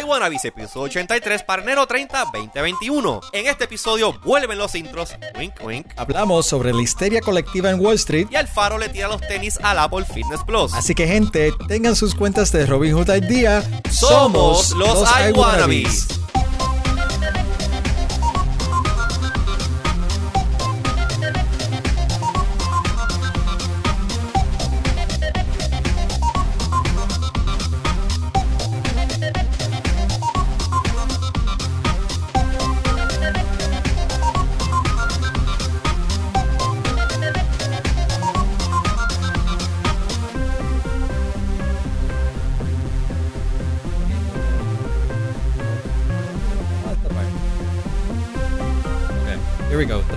iWannabes, episodio 83 para enero 30, 2021. En este episodio vuelven los intros, wink wink, Hablamos sobre la histeria colectiva en Wall Street. y Alfaro le tira los tenis al Apple Fitness Plus. Así que gente, tengan sus cuentas de Robinhood al día. Somos los iWannabes. Ah,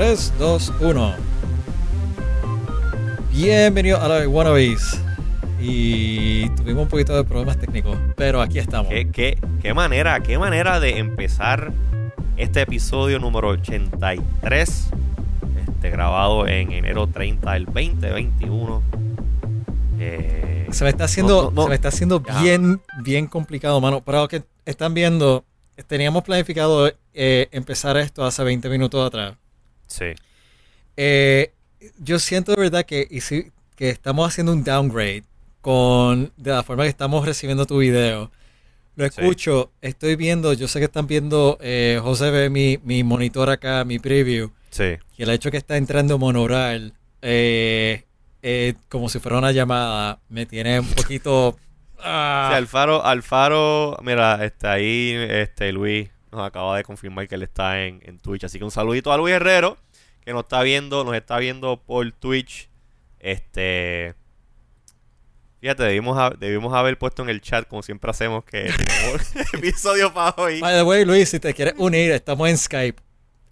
3, 2, 1. Bienvenido a los Wannabes. Y tuvimos un poquito de problemas técnicos, pero aquí estamos. ¿Qué, qué, qué manera, qué manera de empezar este episodio número 83, este, grabado en enero 30 del 2021. Eh, Se me está haciendo, No, no, no. Se me está haciendo Ajá. bien, bien complicado, mano. Para los que están viendo, teníamos planificado eh, empezar esto hace 20 minutos atrás. Sí. Eh, yo siento de verdad que, hici- que estamos haciendo un downgrade con de la forma que estamos recibiendo tu video. Lo Sí. escucho, estoy viendo, yo sé que están viendo, eh, José ve mi, mi monitor acá, mi preview, Sí. y el hecho que está entrando monoral, eh, eh, como si fuera una llamada, me tiene un poquito... ah, Sí, Alfaro, Alfaro, mira, está ahí, este Luis nos acaba de confirmar que él está en, en Twitch, así que un saludito a Luis Herrero, que nos está viendo, nos está viendo por Twitch. Este, fíjate, debimos, debimos haber puesto en el chat, como siempre hacemos, que tenemos episodio para hoy. By the way, Luis, si te quieres unir, estamos en Skype.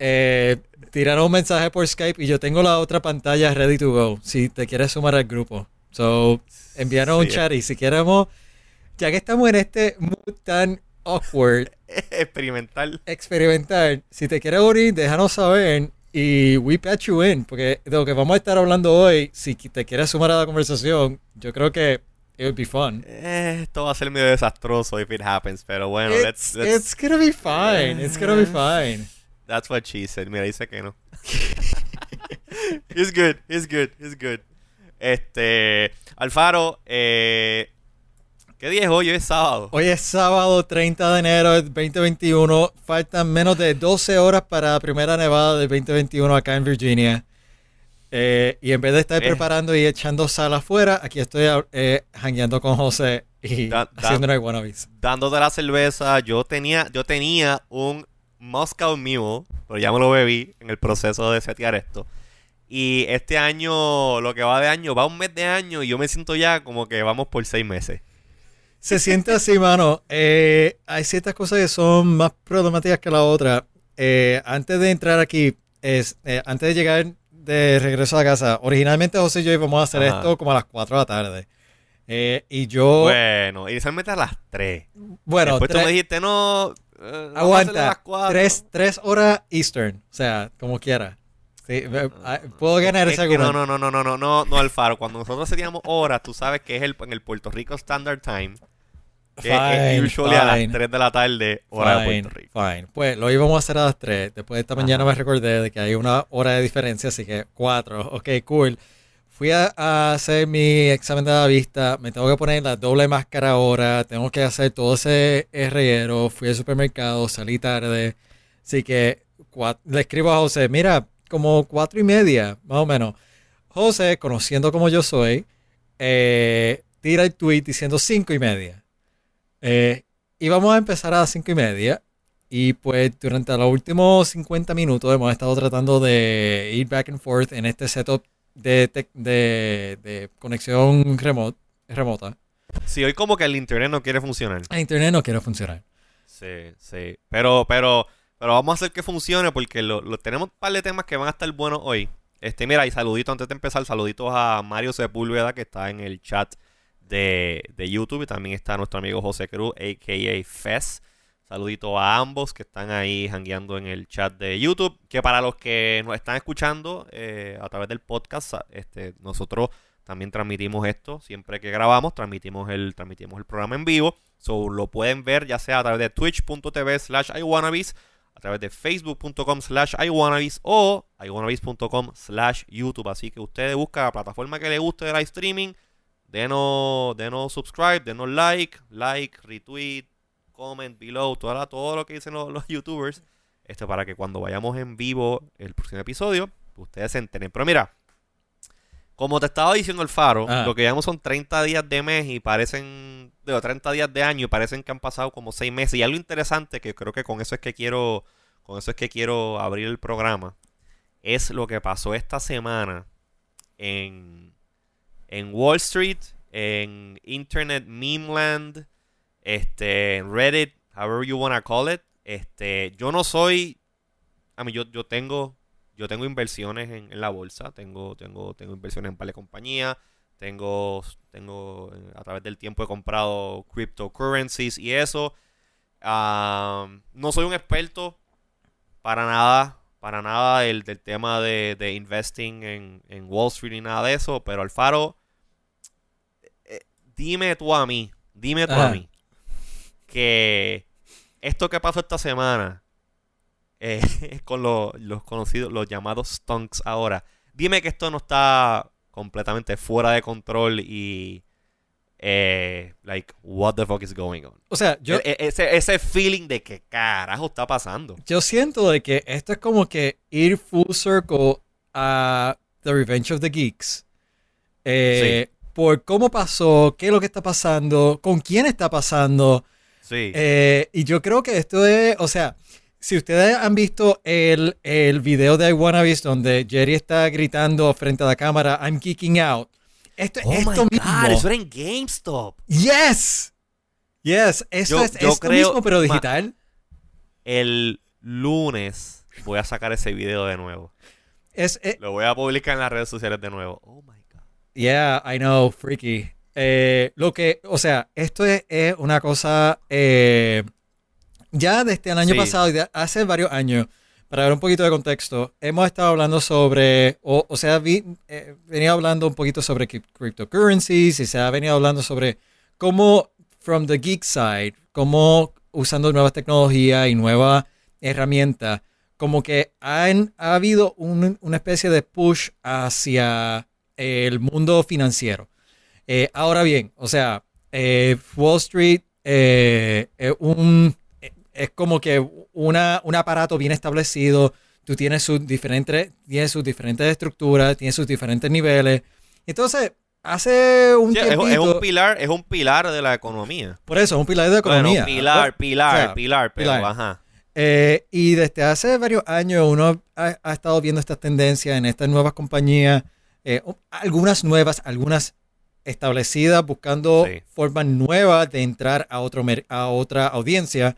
Eh, tiraron un mensaje por Skype y yo tengo la otra pantalla ready to go. Si te quieres sumar al grupo. So, envíanos un chat y si queremos, ya que estamos en este mood tan awkward, Experimental. experimental, si te quieres unir, déjanos saber y we patch you in. Porque de lo que vamos a estar hablando hoy, si te quieres sumar a la conversación, yo creo que it would be fun. Eh, esto va a ser medio desastroso if it happens, pero bueno, let's, It's, let's- it's gonna be fine. It's gonna be fine. That's what she said. Mira, dice que no. he's good, he's good, he's good. Este, Alfaro, eh, ¿qué día es hoy? Hoy es sábado. Hoy es sábado 30 de enero del 2021. Faltan menos de 12 horas para la primera nevada del 2021 acá en Virginia. Eh, y en vez de estar Eh. preparando y echando sal afuera, aquí estoy eh, jangueando con José y Da- da- haciendo una wannabes. Dándote la cerveza, yo tenía, yo tenía un Moscow Mule, pero ya me lo bebí en el proceso de setear esto. Y este año, lo que va de año, va un mes de año y yo me siento ya como que vamos por seis meses. Se siente así, mano. Eh, hay ciertas cosas que son más problemáticas que la otra. Eh, antes de entrar aquí, es, eh, antes de llegar de regreso a casa, originalmente José y yo íbamos a hacer Ajá. esto como a las 4 de la tarde. Y yo... Bueno, inicialmente a las 3. Bueno, Después tú me dijiste, no. vamos a las aguanta. cuatro". Tres, tres horas Eastern. O sea, como quiera. Sí, ah, puedo ganar Es ese no, argumento. no, no, no, no, no, no, Alfaro. Cuando nosotros seríamos horas, tú sabes que es el, en el Puerto Rico Standard Time. Que Fine, es usually a las fine. 3 de la tarde, hora de Fine, Puerto Rico. fine. Pues lo íbamos a hacer a las 3. Después de esta mañana me recordé de que hay una hora de diferencia, así que 4. Ok, cool. Fui a, a hacer mi examen de la vista. Me tengo que poner la doble máscara ahora. Tengo que hacer todo ese reguero. Fui al supermercado, salí tarde. Así que le escribo a José, mira, como cuatro y media, más o menos. José, conociendo como yo soy, eh, tira el tweet diciendo cinco y media. Eh, y vamos a empezar a las cinco y media. Y pues durante los últimos 50 minutos hemos estado tratando de ir back and forth en este setup de, de, de conexión remote, remota. Sí, hoy como que el internet no quiere funcionar. El internet no quiere funcionar. Sí, sí. Pero, pero, pero vamos a hacer que funcione porque lo, lo- tenemos un par de temas que van a estar buenos hoy. Este, mira, y saludito antes de empezar, saluditos a Mario Sepúlveda que está en el chat de, de YouTube y también está nuestro amigo José Cruz, a.k.a. Fez. Saludito a ambos que están ahí jangueando en el chat de YouTube. Que para los que nos están escuchando eh, a través del podcast, este, nosotros también transmitimos esto. Siempre que grabamos, transmitimos el, transmitimos el programa en vivo. So, lo pueden ver ya sea a través de twitch.tv slash iwannabes, a través de facebook.com slash iwannabes o iwannabes.com slash youtube. Así que ustedes buscan la plataforma que les guste de live streaming, denos, denos subscribe, denos like, like, retweet, comment below, toda todo lo que dicen los, los youtubers. Este, para que cuando vayamos en vivo el próximo episodio, ustedes se enteren. Pero mira, como te estaba diciendo el Faro, Ah. lo que llevamos son 30 días de mes y parecen, digo, 30 días de año y parecen que han pasado como 6 meses. Y algo interesante que creo que con eso es que quiero, con eso es que quiero abrir el programa, es lo que pasó esta semana en, en Wall Street, en Internet Memeland, este, en Reddit, however you wanna call it. Este, yo no soy, a mí yo, yo tengo, yo tengo inversiones en, en la bolsa, tengo, tengo, tengo inversiones en par de compañías, tengo, tengo, a través del tiempo he comprado cryptocurrencies y eso. Am, no soy un experto para nada, para nada del, del tema de, de investing en, en Wall Street ni nada de eso, pero Alfaro, dime tú a mí, dime tú a mí, que esto que pasó esta semana eh, con lo- los conocidos, los llamados stunks ahora, dime que esto no está completamente fuera de control y eh, like what the fuck is going on. O sea, yo, E- e- ese, ese feeling de que carajo está pasando. yo siento de que esto es como que ir full circle a The Revenge of the Geeks. Eh, Por cómo pasó, qué es lo que está pasando, con quién está pasando. Sí. Eh, y yo creo que esto es, o sea, si ustedes han visto el, el video de I Wanna Be donde Jerry está gritando frente a la cámara, I'm geeking out. Esto, oh esto my mismo. god, eso era en GameStop. Yes. Yes, eso Yo- es yo esto creo- mismo, pero ma- digital. El lunes voy a sacar ese video de nuevo. Es, eh, Lo voy a publicar en las redes sociales de nuevo. Oh my. Yeah, I know, freaky. Eh, lo que, o sea, esto es, es una cosa eh, ya desde el año Sí. pasado, y de hace varios años, para dar un poquito de contexto, hemos estado hablando sobre, o, o sea, vi, eh, venía hablando un poquito sobre cryptocurrencies y se ha venido hablando sobre cómo, from the geek side, cómo usando nuevas tecnologías y nuevas herramientas, como que han, ha habido un- una especie de push hacia el mundo financiero. Eh, ahora bien, o sea, eh, Wall Street eh, es, un, es como que una, un aparato bien establecido. Tú tienes sus diferentes, tienes sus diferentes estructuras, tienes sus diferentes niveles. Entonces, hace un Sí, es, tiempito, es un pilar, es un pilar de la economía. por eso, es un pilar de economía. Bueno, pilar, pilar, O sea, pilar, pero pilar. ajá. Eh, y desde hace varios años uno ha, ha estado viendo estas tendencias en estas nuevas compañías, eh, algunas nuevas, algunas establecidas, buscando Sí. formas nuevas de entrar a, otro a otra audiencia,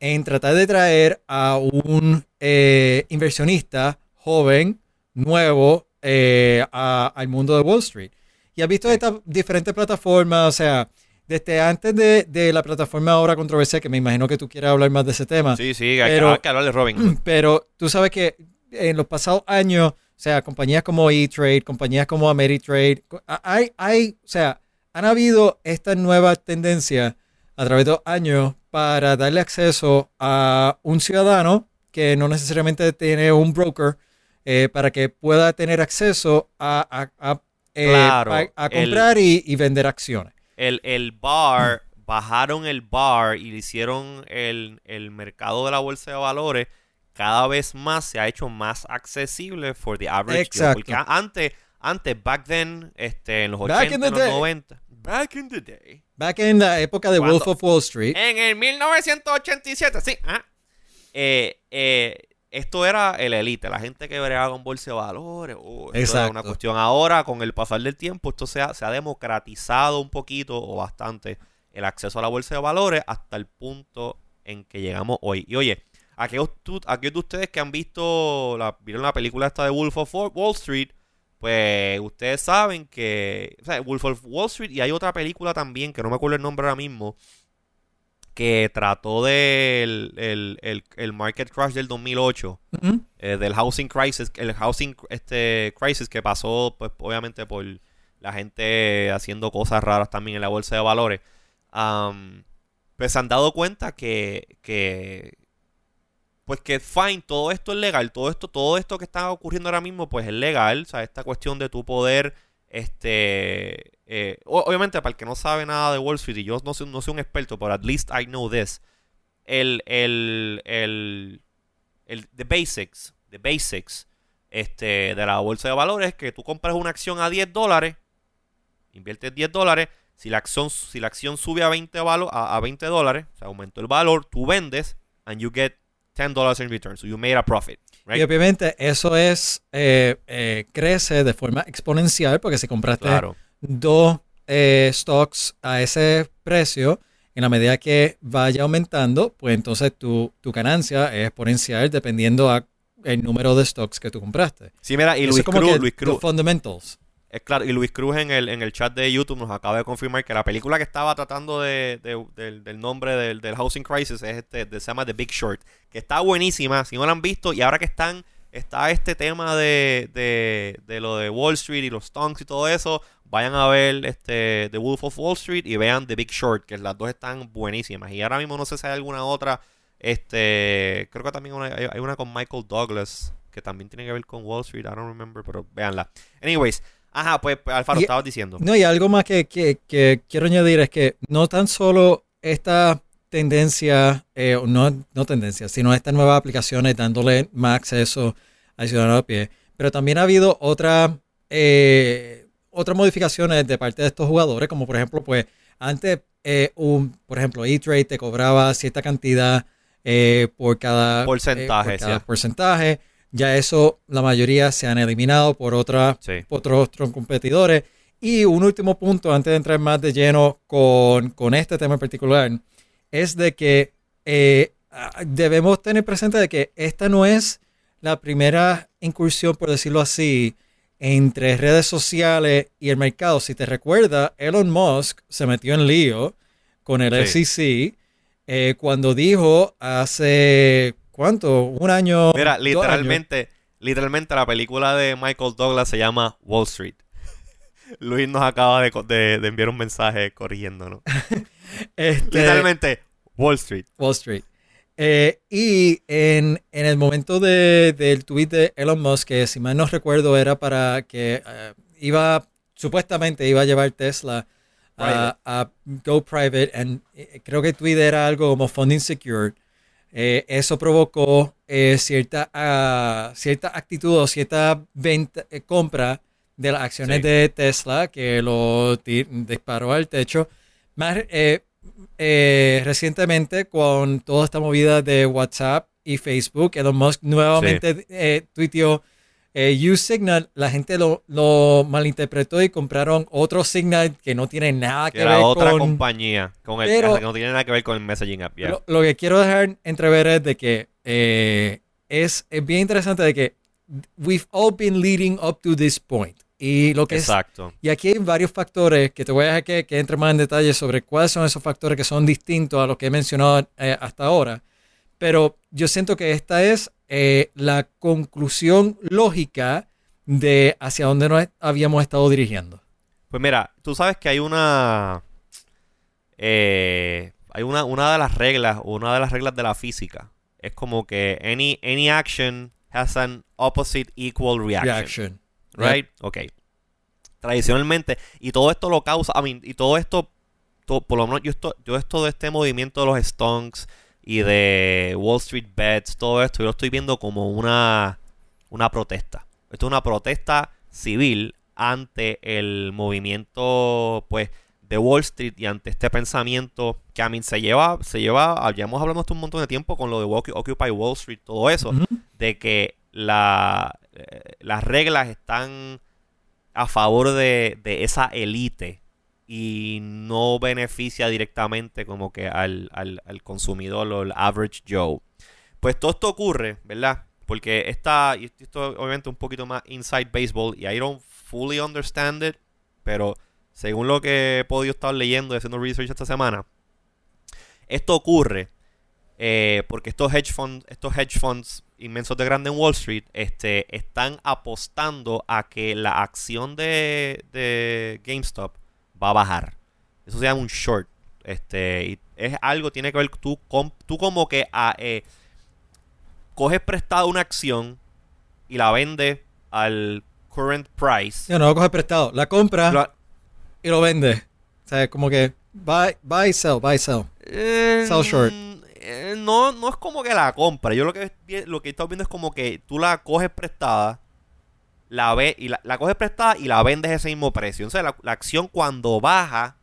en tratar de traer a un eh, inversionista joven, nuevo, eh, a- al mundo de Wall Street. Y has visto Sí. estas diferentes plataformas, o sea, desde antes de, de la plataforma ahora controversial, que me imagino que tú quieras hablar más de ese tema, Sí, sí, hay, Pero- hay que hablar de Robin pero tú sabes que en los pasados años, o sea, compañías como E-Trade, compañías como Ameritrade, hay, hay, o sea, han habido estas nuevas tendencias a través de los años para darle acceso a un ciudadano que no necesariamente tiene un broker eh, para que pueda tener acceso a, a- a, eh, Claro, a- a el- comprar y, y vender acciones. El, el bar, bajaron el bar y le hicieron el, el mercado de la bolsa de valores cada vez más se ha hecho más accesible for the average Joe. Exacto. Porque a- antes, antes, back then, este, en los Back 80, in the en los day. 90, back in the day, Back en la época de. Wolf of Wall Street, en el 1987, sí, ajá. Eh, eh, esto era el elite, la gente que bregaba con bolsa de valores. uh, esto era Exacto. una cuestión. Ahora, con el pasar del tiempo, esto se ha, se ha democratizado un poquito o bastante el acceso a la bolsa de valores hasta el punto en que llegamos hoy. Y oye, aquellos, aquellos de ustedes que han visto, la, vieron la película esta de Wolf of Wall Street, pues ustedes saben que, o sea, Wolf of Wall Street y hay otra película también, que no me acuerdo el nombre ahora mismo, que trató del el, el- el market crash del 2008, Ujú. eh, del housing crisis, el housing este crisis que pasó, pues obviamente por la gente haciendo cosas raras también en la bolsa de valores. Am, pues se han dado cuenta que, que pues que fine, todo esto es legal, todo esto, todo esto que está ocurriendo ahora mismo, pues es legal, o sea, esta cuestión de tu poder, este, eh, obviamente para el que no sabe nada de Wall Street, y yo no soy, no soy un experto, pero at least I know this, el, el, el, el, the basics, the basics, este, de la bolsa de valores es que tú compras una acción a 10 dólares, inviertes 10 dólares, si la acción, si la acción sube a 20, a, a 20 dólares, o sea, aumentó el valor, tú vendes, and you get $10 in return. So you made a profit. Y obviamente eso es eh, eh, crece de forma exponencial porque si compraste dos eh, stocks a ese precio, en la medida que vaya aumentando, pues entonces tu, tu ganancia es exponencial dependiendo a el número de stocks que tú compraste. Sí, mira, y Luis Cruz, Luis Cruz. fundamentals. Es claro, y Luis Cruz en el, en el chat de YouTube nos acaba de confirmar que la película que estaba tratando de, del, nombre del, Housing Crisis es este, se llama The Big Short, que está buenísima, si no la han visto, y ahora que están, está este tema de, de, lo de Wall Street y los stonks y todo eso, vayan a ver este The Wolf of Wall Street y vean The Big Short, que las dos están buenísimas. Y ahora mismo no sé si hay alguna otra, este, creo que también hay, hay una con Michael Douglas, que también tiene que ver con Wall Street, I don't remember, pero véanla. Anyways, Ajá, pues, pues Alfaro, estabas diciendo. No, y algo más que, quiero añadir es que no tan solo esta tendencia, eh, no, no tendencia, sino estas nuevas aplicaciones dándole más acceso al ciudadano a pie, pero también ha habido otra, eh, otras modificaciones de parte de estos jugadores, como por ejemplo, pues antes, eh, un, por ejemplo, E-Trade te cobraba cierta cantidad por cada porcentaje. por cada porcentaje ya eso, la mayoría se han eliminado por, otra, otros, competidores. Y un último punto, antes de entrar más de lleno con, este tema en particular, es de que eh, debemos tener presente de que esta no es la primera incursión, por decirlo así, entre redes sociales y el mercado. Si te recuerda, Elon Musk se metió en lío con el SEC eh, cuando dijo hace ¿Cuánto? Un año. Mira, literalmente, literalmente la película de Michael Douglas se llama Wall Street. Luis nos acaba de, enviar un mensaje corrigiéndonos. Este, literalmente, Wall Street. Wall Street. Eh, y en, el momento del tweet de Elon Musk, que si mal no recuerdo era para que eh, iba, supuestamente iba a llevar Tesla a, go private, and eh, creo que el tweet era algo como funding secured. Eh, eso provocó eh, cierta, uh, cierta actitud o cierta venta, eh, compra de las acciones de Tesla que lo disparó al techo. Más recientemente, con toda esta movida de WhatsApp y Facebook, Elon Musk nuevamente tuiteó eh, Signal, la gente lo, malinterpretó y compraron otro Signal que no tiene nada que, ver con... otra compañía, con el, que no tiene nada que ver con el messaging app. Lo, que quiero dejar entrever es de que eh, es, bien interesante de que we've all been leading up to this point. Y lo que Exacto. y aquí hay varios factores que te voy a dejar que, que entre más en detalle sobre cuáles son esos factores que son distintos a los que he mencionado eh, hasta ahora. Pero yo siento que esta es eh, la conclusión lógica de hacia dónde nos habíamos estado dirigiendo. Pues mira, tú sabes que hay una. Eh, hay una, una de las reglas, una de las reglas de la física. Es como que any, any action has an opposite equal reaction. Right? Ok. Tradicionalmente, y todo esto lo causa, I mean, y todo esto, por lo menos yo esto, yo esto de este movimiento de los stonks, y de Wall Street Bets, todo esto, yo lo estoy viendo como una, una protesta. Esto es una protesta civil ante el movimiento, pues, de Wall Street y ante este pensamiento que a mí se lleva, se lleva, ya hemos hablado esto un montón de tiempo con lo de Occupy Wall Street, todo eso, de que la, eh, las reglas están a favor de, de esa élite y no beneficia directamente como que al, consumidor o al average Joe. Pues todo esto ocurre, ¿verdad? Porque esta, y esto obviamente un poquito más inside baseball y I don't fully understand it, pero según lo que he podido estar leyendo y haciendo research esta semana, esto ocurre eh, porque estos hedge funds, estos hedge funds inmensos de grande en Wall Street, este, están apostando a que la acción de, de GameStop va a bajar. Eso se llama un short. Este, y es algo, tiene que ver, tú, com- tú como que ah, eh, coges prestado una acción y la vendes al current price. Yo no lo coge prestado. La compra y lo vende. O sea, como que buy, buy, sell, buy, sell. Eh, Sell short. eh, no, no es como que la compra. Yo lo que lo que he estado viendo es como que tú la coges prestada, la ve y la, la coges prestada y la vendes a ese mismo precio. Entonces la, la acción cuando baja,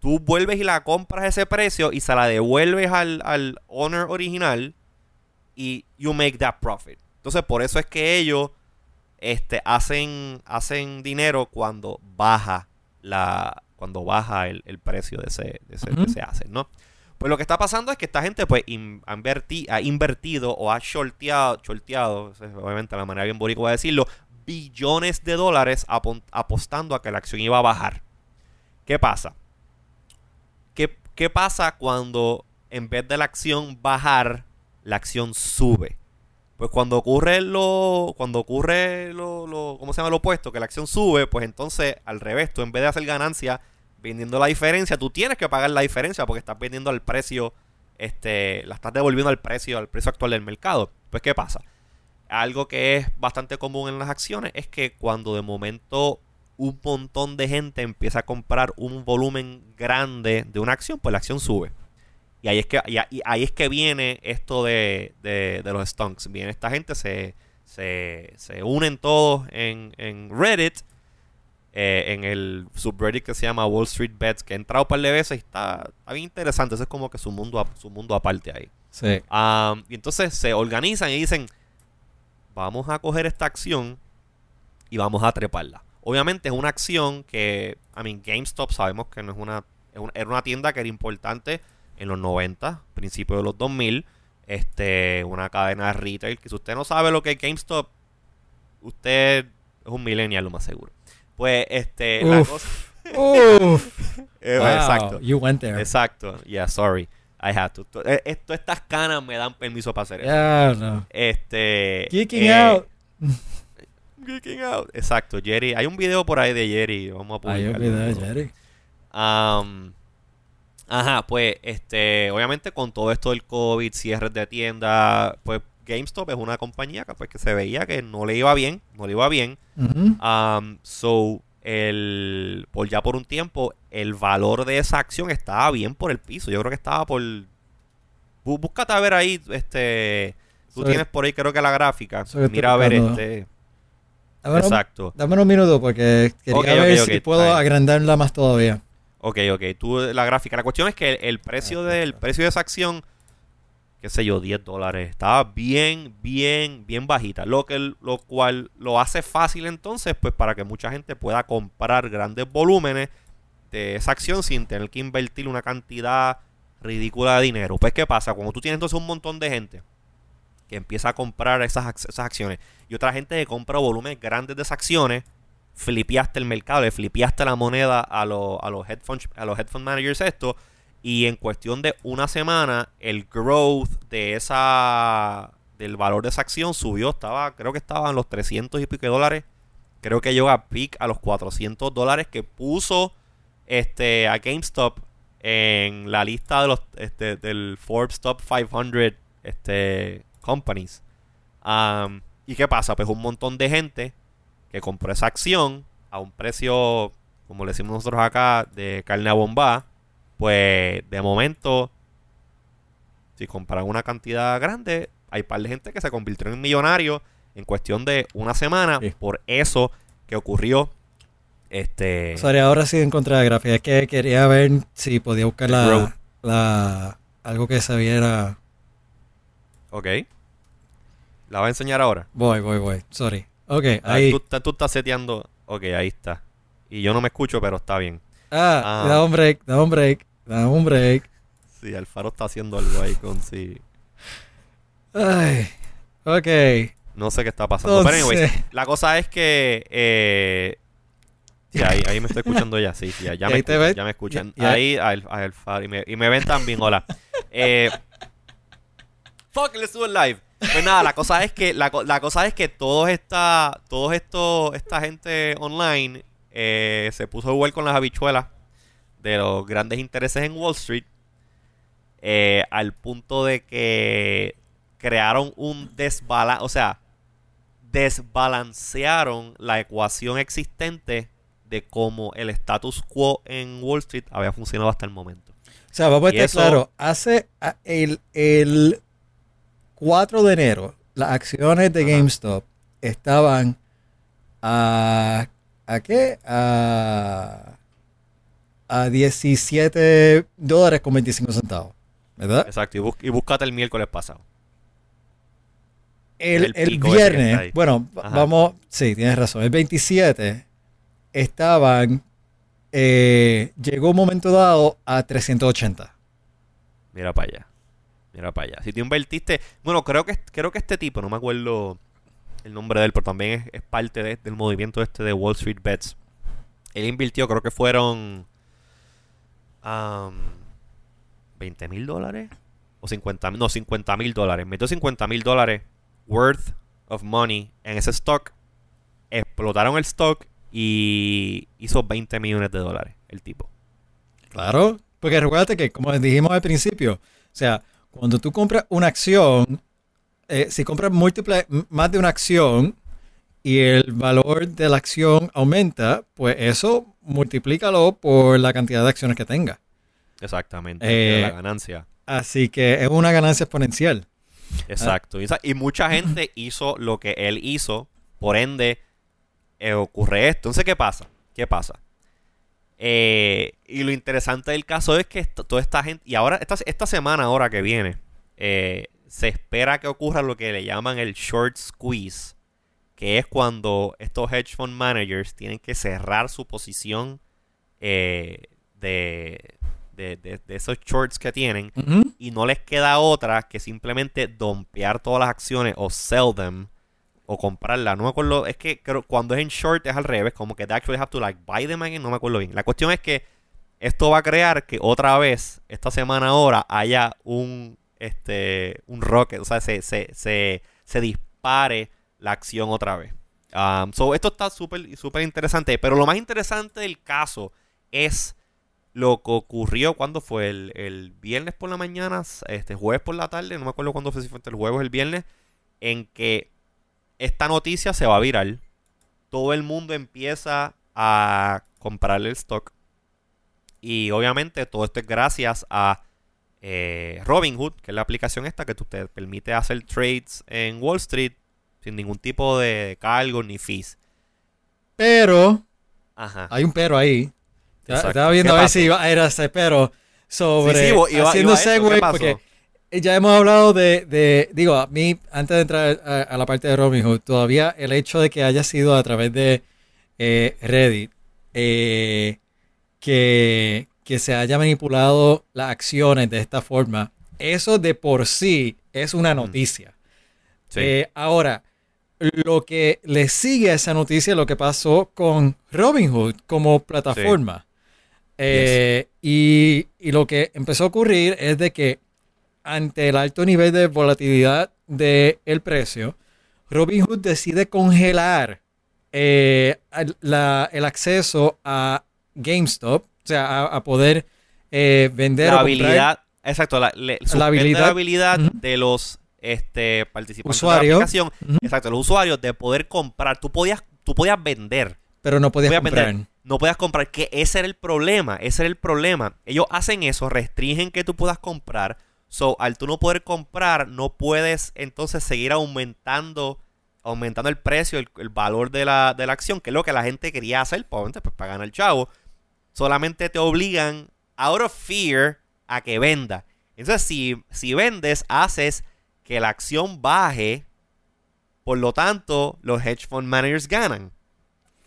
tú vuelves y la compras a ese precio y se la devuelves al, al owner original y you make that profit. Entonces por eso es que ellos este, hacen, hacen dinero cuando baja la cuando baja el, el precio de ese, de ese, de Ujú. ese asset, ¿no? Pues lo que está pasando es que esta gente pues ha, ha invertido o ha shorteado, shorteado, obviamente la manera bien boricua de decirlo, billones de dólares apostando a que la acción iba a bajar. ¿Qué pasa? ¿Qué, qué pasa cuando en vez de la acción bajar, la acción sube? Pues cuando ocurre lo, cuando ocurre lo, lo- ¿cómo se llama lo opuesto? Que la acción sube, pues entonces al revés, tú en vez de hacer ganancia vendiendo la diferencia, tú tienes que pagar la diferencia porque estás vendiendo al precio, este, la estás devolviendo al precio, al precio actual del mercado. Pues ¿qué pasa? Algo que es bastante común en las acciones es que cuando de momento un montón de gente empieza a comprar un volumen grande de una acción, pues la acción sube. Y ahí es que, ahí es que viene esto de, de- de los stonks. Viene esta gente, se, se, se unen todos en, en Reddit, eh, en el subreddit que se llama Wall Street Bets, que he entrado un par de veces y está, está bien interesante. Ese es como que su mundo, su mundo aparte ahí. Sí. Um, y entonces se organizan y dicen, vamos a coger esta acción y vamos a treparla. Obviamente es una acción que, I mean, GameStop sabemos que no es una, es un- era una tienda que era importante en los 90, principios de los 2000, este, una cadena de retail, que si usted no sabe lo que es GameStop, usted es un millennial lo más seguro. Pues, este, la Uf. cosa... Uf. Eh, Wow, Exacto. You went there. Exacto. Yeah, sorry. I had to. To- eh, Esto, estas canas me dan permiso para hacer eso. Yeah, no. Este. Geeking eh, out. Geeking out. Exacto, Jerry. Hay un video por ahí de Jerry. Vamos a publicarlo. olvidé, Jerry. Am, ajá, pues, este, obviamente con todo esto del COVID, cierres de tienda, pues GameStop es una compañía que, pues, que se veía que no le iba bien, no le iba bien. Um, so, el, por ya por un tiempo, el valor de esa acción estaba bien por el piso. Yo creo que estaba por. bú- Búscate a ver ahí, este. Tú Soy- tienes por ahí, creo que la gráfica. Soy Mira a ver este. Dame, Exacto. dame unos minutos porque quería ver si puedo agrandarla más todavía. Ok, ok. Tú la gráfica. La cuestión es que el, el precio Ah, del perfecto. precio de esa acción, qué sé yo, 10 dólares. Estaba bien, bien, bien bajita. Lo que lo cual lo hace fácil entonces, pues para que mucha gente pueda comprar grandes volúmenes de esa acción sin tener que invertir una cantidad ridícula de dinero. Pues, ¿qué pasa? Cuando tú tienes entonces un montón de gente que empieza a comprar esas, esas acciones y otra gente que compra volúmenes grandes de esas acciones, flipeaste el mercado, le flipeaste la moneda a, los a los headphone, a los headphone managers esto y en cuestión de una semana el growth de esa del valor de esa acción subió, estaba creo que estaba en los 300 y pico de dólares. Creo que llegó a peak a los 400 dólares que puso este a GameStop en la lista de los este, del Forbes Top 500 este companies. ¿Y qué pasa? Pues un montón de gente que compró esa acción a un precio, como le decimos nosotros acá, de carne a bomba, pues de momento, si compran una cantidad grande, hay par de gente que se convirtió en millonarios en cuestión de una semana Sí. por eso que ocurrió. Este, Sorry, ahora sí encontré la gráfica. Es que quería ver si podía buscar la, algo que se viera. ok. La voy a enseñar ahora. Voy, voy, voy. Sorry. Ok, Ah, ahí. Tú, tú estás seteando. Ok, ahí está. Y yo no me escucho, pero está bien. Ah, Ah. da un break, da un break, da un break. Sí, Alfaro está haciendo algo ahí con sí. Ay, ok. No sé qué está pasando. Pero anyways, la cosa es que. Eh, sí, ahí, ahí me estoy escuchando ya. Sí, sí, ya, ya me escuchan. ves- Ya me escuchan. ya- Ahí, a a Alfaro. Y me, y me ven también. Hola. Eh, fuck, le subo el live. Pues nada, la cosa es que. La, la cosa es que todos esta. Todos estos. Esta gente online. Eh, se puso a jugar con las habichuelas. de los grandes intereses en Wall Street eh, al punto de que crearon un desbalance, o sea, desbalancearon la ecuación existente de cómo el status quo en Wall Street había funcionado hasta el momento. O sea, vamos a estar claro, hace el, el 4 de enero, las acciones de GameStop estaban a ¿a qué? A, a 17 dólares con 25 centavos. ¿Verdad? Exacto, y, búscate el miércoles pasado. El, viernes, bueno, vamos, sí, tienes razón. El 27 estaban, eh, llegó un momento dado a 380. Mira para allá. Mira para allá. Si te invertiste, bueno, creo que, creo que este tipo, no me acuerdo el nombre de él, pero también es, parte del movimiento este de Wall Street Bets. Él invirtió, creo que fueron 20 mil dólares o 50 no, 50 mil dólares. Metió 50 mil dólares worth of money en ese stock. Explotaron el stock y hizo 20 millones de dólares el tipo. Claro, porque recuérdate que, como dijimos al principio, o sea, cuando tú compras una acción, eh, si compras múltiples, más de una acción y el valor de la acción aumenta, pues eso multiplícalo por la cantidad de acciones que tenga. Exactamente, eh, la ganancia. Así que es una ganancia exponencial. Exacto. Y, mucha gente hizo lo que él hizo, por ende eh, ocurre esto. Entonces, ¿qué pasa? ¿Qué pasa? y lo interesante del caso es que toda esta gente, y ahora, esta, esta semana ahora que viene, eh, se espera que ocurra lo que le llaman el short squeeze, que es cuando estos hedge fund managers tienen que cerrar su posición eh, de, de, esos shorts que tienen y no les queda otra que simplemente dompear todas las acciones o sell them o comprarlas. No me acuerdo, es que cuando es en short es al revés, como que they actually have to like buy them again, no me acuerdo bien. La cuestión es que esto va a crear que otra vez, esta semana ahora, haya un este, un rocket, o sea, se, se, se, dispare la acción otra vez. Um, esto está súper súper interesante, pero lo más interesante del caso es lo que ocurrió cuando fue el, viernes por la mañana, este jueves por la tarde, no me acuerdo cuándo fue, si fue el jueves o el viernes, en que esta noticia se va a virar. Todo el mundo empieza a comprarle el stock. Y obviamente todo esto es gracias a eh, Robinhood, que es la aplicación esta que te permite hacer trades en Wall Street sin ningún tipo de cargo ni fees. Pero, hay un pero ahí. Estaba viendo a ver si iba a ir a ese pero sobre haciendo segue porque ya hemos hablado de, digo, a mí, antes de entrar a, la parte de Robinhood, todavía el hecho de que haya sido a través de eh, Reddit, eh, que, que se haya manipulado las acciones de esta forma, eso de por sí es una noticia. Eh, ahora, lo que le sigue a esa noticia es lo que pasó con Robinhood como plataforma. Eh, y, lo que empezó a ocurrir es de que ante el alto nivel de volatilidad del precio, Robinhood decide congelar eh, el acceso a GameStop o sea, a, poder eh, vender la habilidad, exacto, la, habilidad, de los este, participantes de la aplicación, exacto, los usuarios de poder comprar. Tú podías, tú podías vender. Pero no podías, comprar. no podías comprar, que ese era el problema, ese era el problema. Ellos hacen eso, restringen que tú puedas comprar. So, al tú no poder comprar, no puedes entonces seguir aumentando aumentando el precio, el, valor de la, de la, acción, que es lo que la gente quería hacer, pues, pues para ganar el chavo solamente te obligan, out of fear, a que venda. Entonces, si, si vendes, haces que la acción baje. Por lo tanto, los hedge fund managers ganan.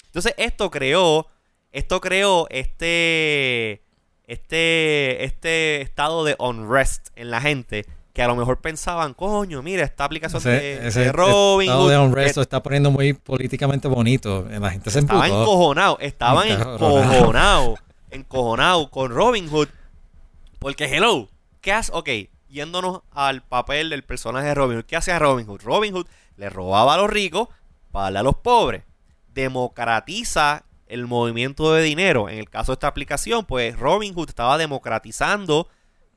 Entonces, esto creó. Esto creó este. Este. Este estado de unrest en la gente. Que a lo mejor pensaban, coño, mira, esta aplicación de, ese Robin. Estado de unrest lo está poniendo muy políticamente bonito. La gente se Estaban encojonados. Estaban encojonados encojonado con Robin Hood. Porque, hello, ¿qué hace? Ok, yéndonos al papel del personaje de Robin Hood. ¿Qué hacía Robin Hood? Robin Hood le robaba a los ricos para darle a los pobres. Democratiza el movimiento de dinero. En el caso de esta aplicación, pues Robinhood estaba democratizando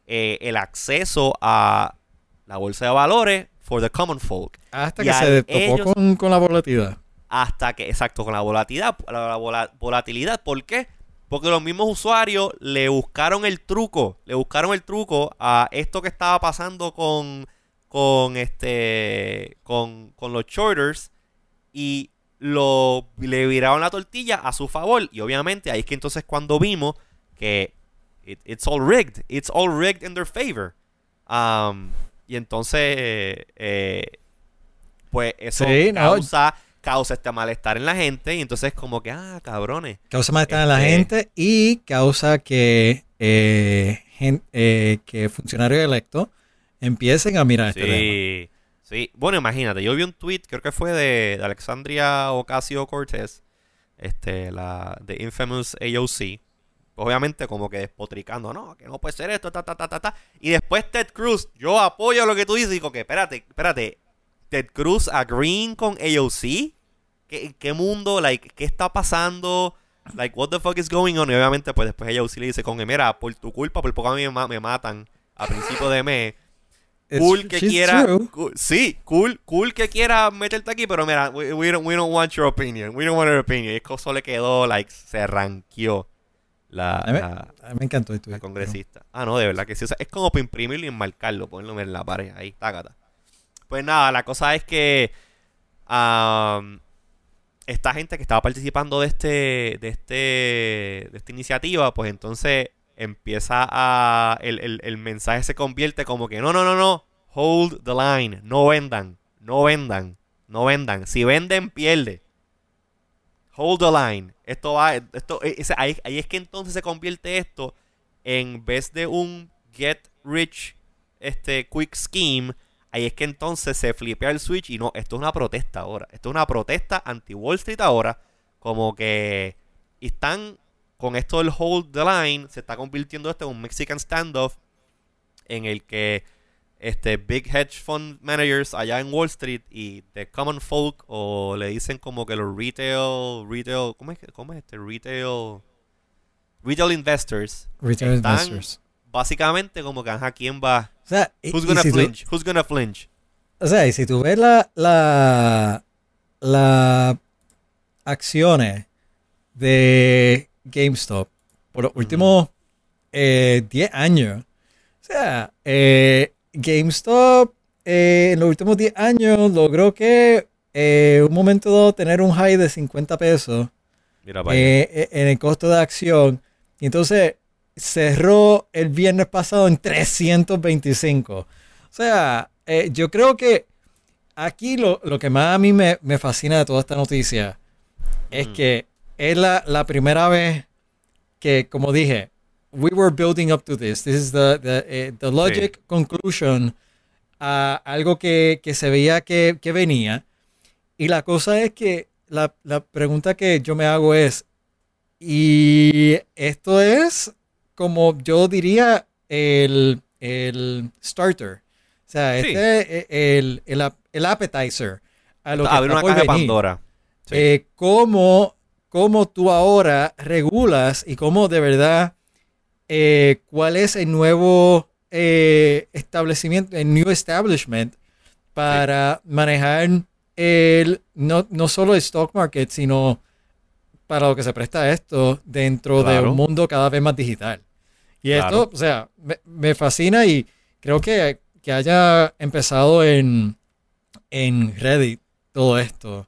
eh, el acceso a la bolsa de valores for the common folk. Hasta Y que se topó ellos- con, con la volatilidad. hasta que, exacto, con la volatilidad, la vola- volatilidad. ¿Por qué? Porque los mismos usuarios le buscaron el truco, le buscaron el truco a esto que estaba pasando con, con este, con, con los shorters y lo, le viraron la tortilla a su favor. Y obviamente ahí es que entonces cuando vimos que it- it's all rigged, it's all rigged in their favor. Um, y entonces, eh, pues eso Sí, no. causa, causa este malestar en la gente. Y entonces como que, ah, cabrones. Causa malestar en la Este- gente y causa que, eh, gen- eh, que funcionarios electos empiecen a mirar este tema. Sí. Bueno, imagínate, yo vi un tweet, creo que fue de, de Alexandria Ocasio Cortez, este, la de Infamous AOC. Obviamente como que despotricando, no, que no puede ser esto, ta, ta, ta, ta, ta. Y después Ted Cruz, yo apoyo lo que tú dices, y digo que, espérate, espérate, Ted Cruz agreeing con AOC. ¿Qué, qué mundo, like, qué está pasando? Like, what the fuck is going on? Y obviamente, pues después AOC le dice con mira, por tu culpa, por poco a mí me, ma- me matan a principio de mes. Cool que quiera. cool- sí, cool, cool que quiera meterte aquí, pero mira, we, we don't, we don't want your opinion. We don't want your opinion. Y eso le quedó, like, se ranqueó la, me encantó esto. la congresista. Ah, no, de verdad que sí. O sea, es como para imprimirlo y enmarcarlo, ponerlo en la pared ahí, tácata. Pues nada, la cosa es que am, esta gente que estaba participando de este, de este, de esta iniciativa, pues entonces empieza a, el, el- el mensaje se convierte como que no, no, no, no, hold the line, no vendan, no vendan, no vendan. Si venden, pierde. Hold the line. Esto va, esto, eh, ahí, ahí es que entonces se convierte esto en vez de un get rich este quick scheme, ahí es que entonces se flipea el switch y no, esto es una protesta ahora. Esto es una protesta anti Wall Street ahora, como que están con esto del hold the line, se está convirtiendo esto en un Mexican standoff en el que este big hedge fund managers allá en Wall Street y the common folk o le dicen como que los retail retail ¿cómo es, cómo es este retail retail investors. Retail están investors. básicamente como que ajá, quién va O sea, y- who's y gonna si tú- flinch who's gonna flinch O sea, y si tú ves la, la, la acciones de GameStop por los últimos eh, 10 años, o sea, eh, GameStop eh, en los últimos 10 años logró que eh, un momento dado tener un high de 50 pesos mira eh, en el costo de acción. Y entonces cerró el viernes pasado en 325. O sea, eh, yo creo que aquí lo, lo que más a mí me, me fascina de toda esta noticia es Mm. que es la, la primera vez que, como dije, we were building up to this. This is the, the, eh, the logic conclusion a algo que, que se veía que, que venía. Y la cosa es que la, la pregunta que yo me hago es, y esto es como yo diría el, el starter. O sea, Sí. este es el, el, ap- el appetizer a lo que abrir está una caja de. Pandora Sí. Eh, cómo, cómo tú ahora regulas y cómo de verdad, eh, cuál es el nuevo eh, establecimiento, el new establishment para manejar el, no, no solo el stock market, sino para lo que se presta esto dentro de Claro. un mundo cada vez más digital. Y Claro. esto, o sea, me, me fascina y creo que, que haya empezado en, en Reddit todo esto.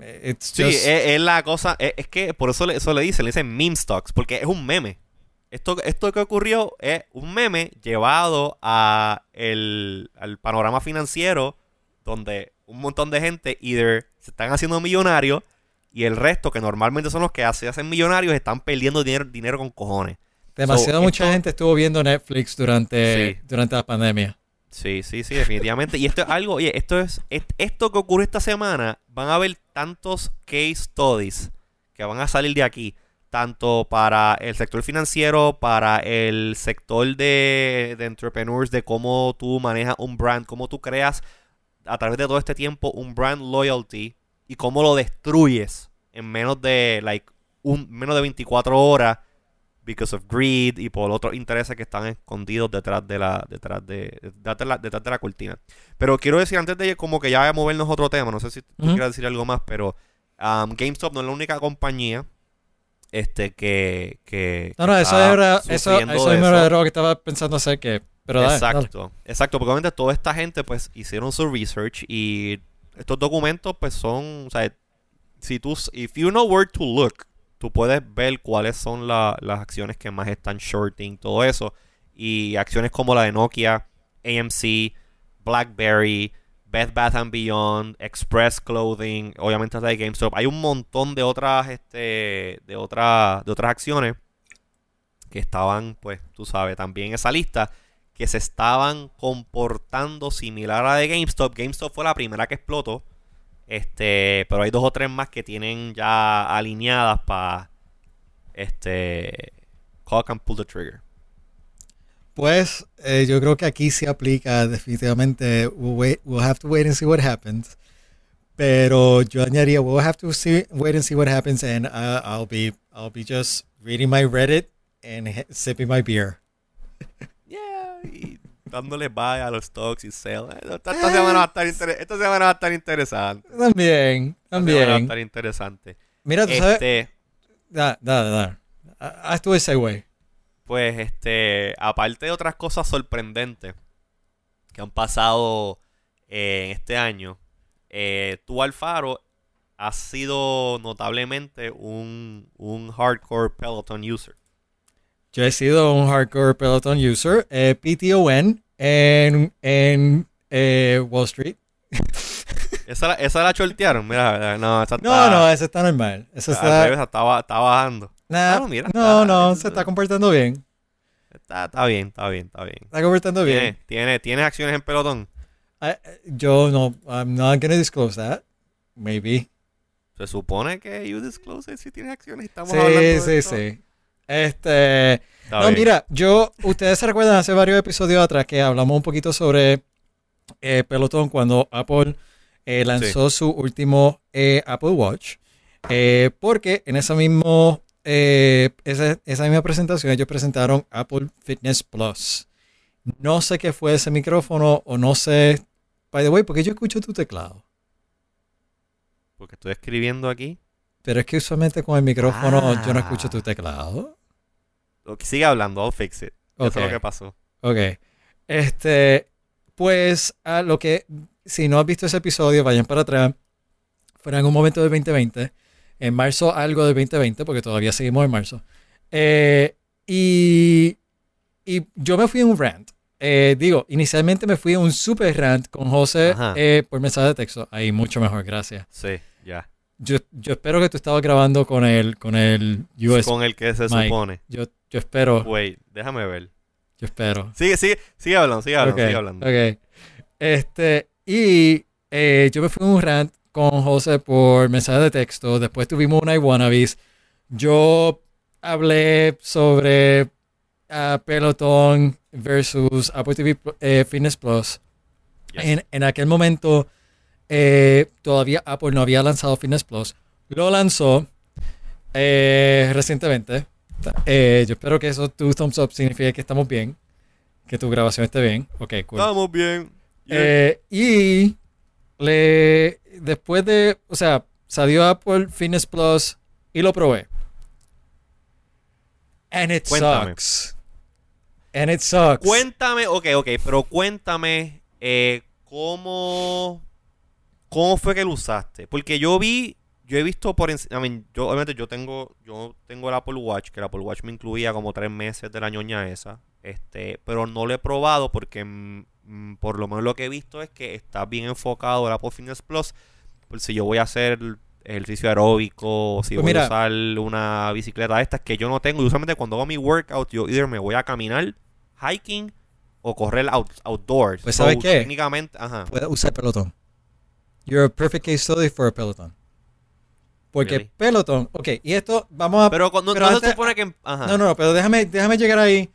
Eh, It's Sí, just- es, es la cosa, es, es que por eso le, eso le dicen, le dicen meme stocks, porque es un meme. Esto, esto que ocurrió es un meme llevado a el, al panorama financiero donde un montón de gente either se están haciendo millonarios y el resto, que normalmente son los que se hacen millonarios, están perdiendo dinero, dinero con cojones. demasiada so, mucha esto- gente estuvo viendo Netflix durante, Sí. durante la pandemia. Sí, sí, sí, definitivamente. Y esto es algo, oye, esto es, es- esto que ocurre esta semana, van a haber tantos case studies que van a salir de aquí, tanto para el sector financiero, para el sector de, de entrepreneurs, de cómo tú manejas un brand, cómo tú creas a través de todo este tiempo un brand loyalty y cómo lo destruyes en menos de like un, menos de 24 horas because of greed y por otros intereses que están escondidos detrás de la detrás de detrás de la, detrás de la cortina. Pero quiero decir antes de como que ya movernos a otro tema, no sé si tú Ujú. quieras decir algo más, pero um, GameStop no es la única compañía este que que No, no, que eso era, eso, eso lo que estaba pensando hacer que, pero dale, dale. exacto, exacto, porque obviamente toda esta gente pues hicieron su research y estos documentos pues son, o sea, si tú, if you know where to look, tú puedes ver cuáles son la- las acciones que más están shorting, todo eso, y acciones como la de Nokia, AMC, BlackBerry, Bed Bath and Beyond, Express Clothing, obviamente la de GameStop, hay un montón de otras, este, de otras, de otras acciones que estaban, pues, tú sabes, también esa lista, que se estaban comportando similar a la de GameStop. GameStop fue la primera que explotó. Este, pero hay dos o tres más que tienen ya alineadas para este cock and pull the trigger. Pues eh, yo creo que aquí se aplica definitivamente. We'll, wait, we'll have to wait and see what happens. Pero yo añadiría, we'll have to see, wait and see what happens, and uh, I'll be, I'll be just reading my Reddit and sipping my beer. Yeah, y dándole buy a los stocks y sell. Eh, Esta, esta semana va a estar esta semana va a estar interesante. También, Esta semana va a también. estar interesante. Mira, tú sabes, Este, da, da, da. Ah, Haz tu segue. Pues, este, aparte de otras cosas sorprendentes que han pasado eh, en este año, eh, tú, Alfaro, has sido notablemente un, un hardcore Peloton user. Yo he sido un hardcore Peloton user, eh, PTON en, en eh, Wall Street. Esa, la- esa la chortearon, mira, no, esa No, está, no, eso está normal. Eso al está. revés, está, está bajando. Nah, Ah, no, mira, no, está- no, se está comportando bien. Está, está bien, está bien, está bien. Está comportando ¿Tiene, bien. tiene, ¿Tienes acciones en Pelotón? I- yo no, I'm not to disclose that. Maybe. Se supone que you disclose it si tienes acciones. Estamos Sí, hablando de sí, esto. sí. Este. Está no, bien. mira, yo, ustedes se recuerdan hace varios episodios atrás que hablamos un poquito sobre eh, Peloton cuando Apple eh, lanzó su último eh, Apple Watch. Eh, porque en esa, mismo, eh, esa, esa misma presentación ellos presentaron Apple Fitness Plus. No sé qué fue ese micrófono o no sé. By the way, porque yo escucho tu teclado. Porque estoy escribiendo aquí. Pero es que usualmente con el micrófono yo no escucho Ah. tu teclado. Sigue hablando, I'll fix it. Eso es lo que pasó. Ok. Este, pues a lo que, si no has visto ese episodio, vayan para atrás. Fue en algún momento del 2020. En marzo algo del 2020, porque todavía seguimos en marzo. Eh, y, y yo me fui en un rant. Eh, digo, inicialmente me fui en un super rant con José eh, por mensaje de texto. Ahí, mucho mejor, gracias. Sí, ya. Yo, yo espero que tú estabas grabando con el, con el US. Con el que se supone. Yo, yo espero, Wait, déjame ver. yo espero. Sigue, sigue, sigue hablando, sigue hablando, Ok, sigue hablando. ok. Este, y eh, yo me fui en un rant con José por mensaje de texto. Después tuvimos una Iwanabis. Yo hablé sobre ah, Peloton versus Apple TV eh, Fitness Plus. Yes. En, en aquel momento, eh, todavía Apple no había lanzado Fitness Plus. Lo lanzó eh, recientemente. Eh, yo espero que eso, tu thumbs up, signifique que estamos bien. Que tu grabación esté bien. Ok, cool. Estamos bien. Yeah. Y le después de, o sea, salió Apple Fitness Plus y lo probé. And it Cuéntame. sucks. And it sucks. Cuéntame, ok, ok, pero cuéntame eh, cómo, cómo fue que lo usaste. Porque yo vi, yo he visto por encima, yo obviamente yo tengo, yo tengo el Apple Watch, que el Apple Watch me incluía como tres meses de la ñoña esa, este, pero no lo he probado porque mm, por lo menos lo que he visto es que está bien enfocado el Apple Fitness Plus, por si yo voy a hacer ejercicio aeróbico, o si Pues voy mira. a usar una bicicleta de estas que yo no tengo, y usualmente cuando hago mi workout, yo either me voy a caminar, hiking o correr out- outdoors. Pues, ¿sabe So, qué? Técnicamente, ajá. Puedes usar Peloton. You're a perfect case study for a Peloton. Porque Really? Peloton, ok, y esto vamos a... Pero no, pero no se supone que... Ajá. No, no, no, pero déjame, déjame llegar ahí,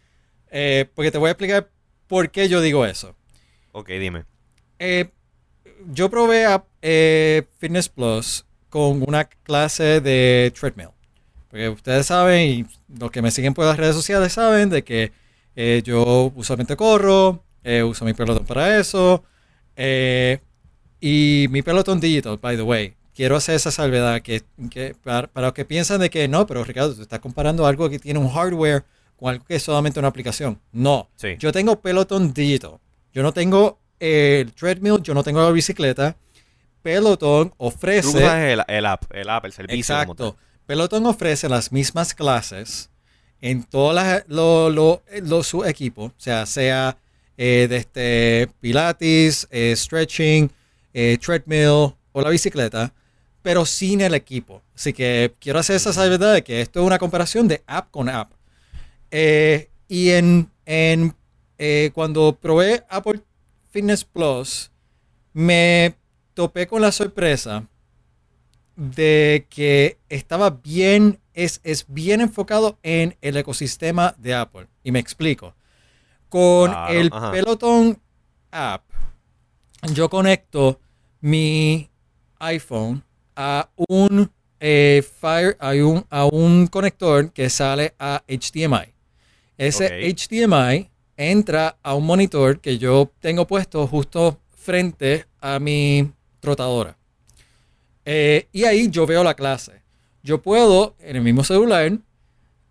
eh, porque te voy a explicar por qué yo digo eso. Ok, dime. Eh, yo probé a, eh, Fitness Plus con una clase de treadmill. Porque ustedes saben, y los que me siguen por las redes sociales saben, de que eh, yo usualmente corro, uso mi pelotón para eso. eh, y mi pelotón digital, by the way, quiero hacer esa salvedad que, que para, para los que piensan de que no, pero Ricardo, tú estás comparando algo que tiene un hardware con algo que es solamente una aplicación. No, Sí. yo tengo pelotón digital. Yo no tengo el treadmill, yo no tengo la bicicleta. Peloton Tú ofrece... usas el, el app, el app, el servicio. Exacto. Peloton ofrece las mismas clases en todos las- lo, lo- lo- su equipo, o sea, sea eh, desde Pilates, eh, stretching, eh, treadmill o la bicicleta, pero sin el equipo. Así que quiero hacer esa salvedad de que esto es una comparación de app con app. Eh, y en, en, eh, cuando probé Apple Fitness Plus, me topé con la sorpresa de que estaba bien, es, es bien enfocado en el ecosistema de Apple. Y me explico. Con Claro, el ajá. Peloton app, yo conecto mi iPhone a un, eh, Fire, a un, a un conector que sale a HDMI. Ese Ok. HDMI entra a un monitor que yo tengo puesto justo frente a mi trotadora. Eh, y ahí yo veo la clase. Yo puedo, en el mismo celular,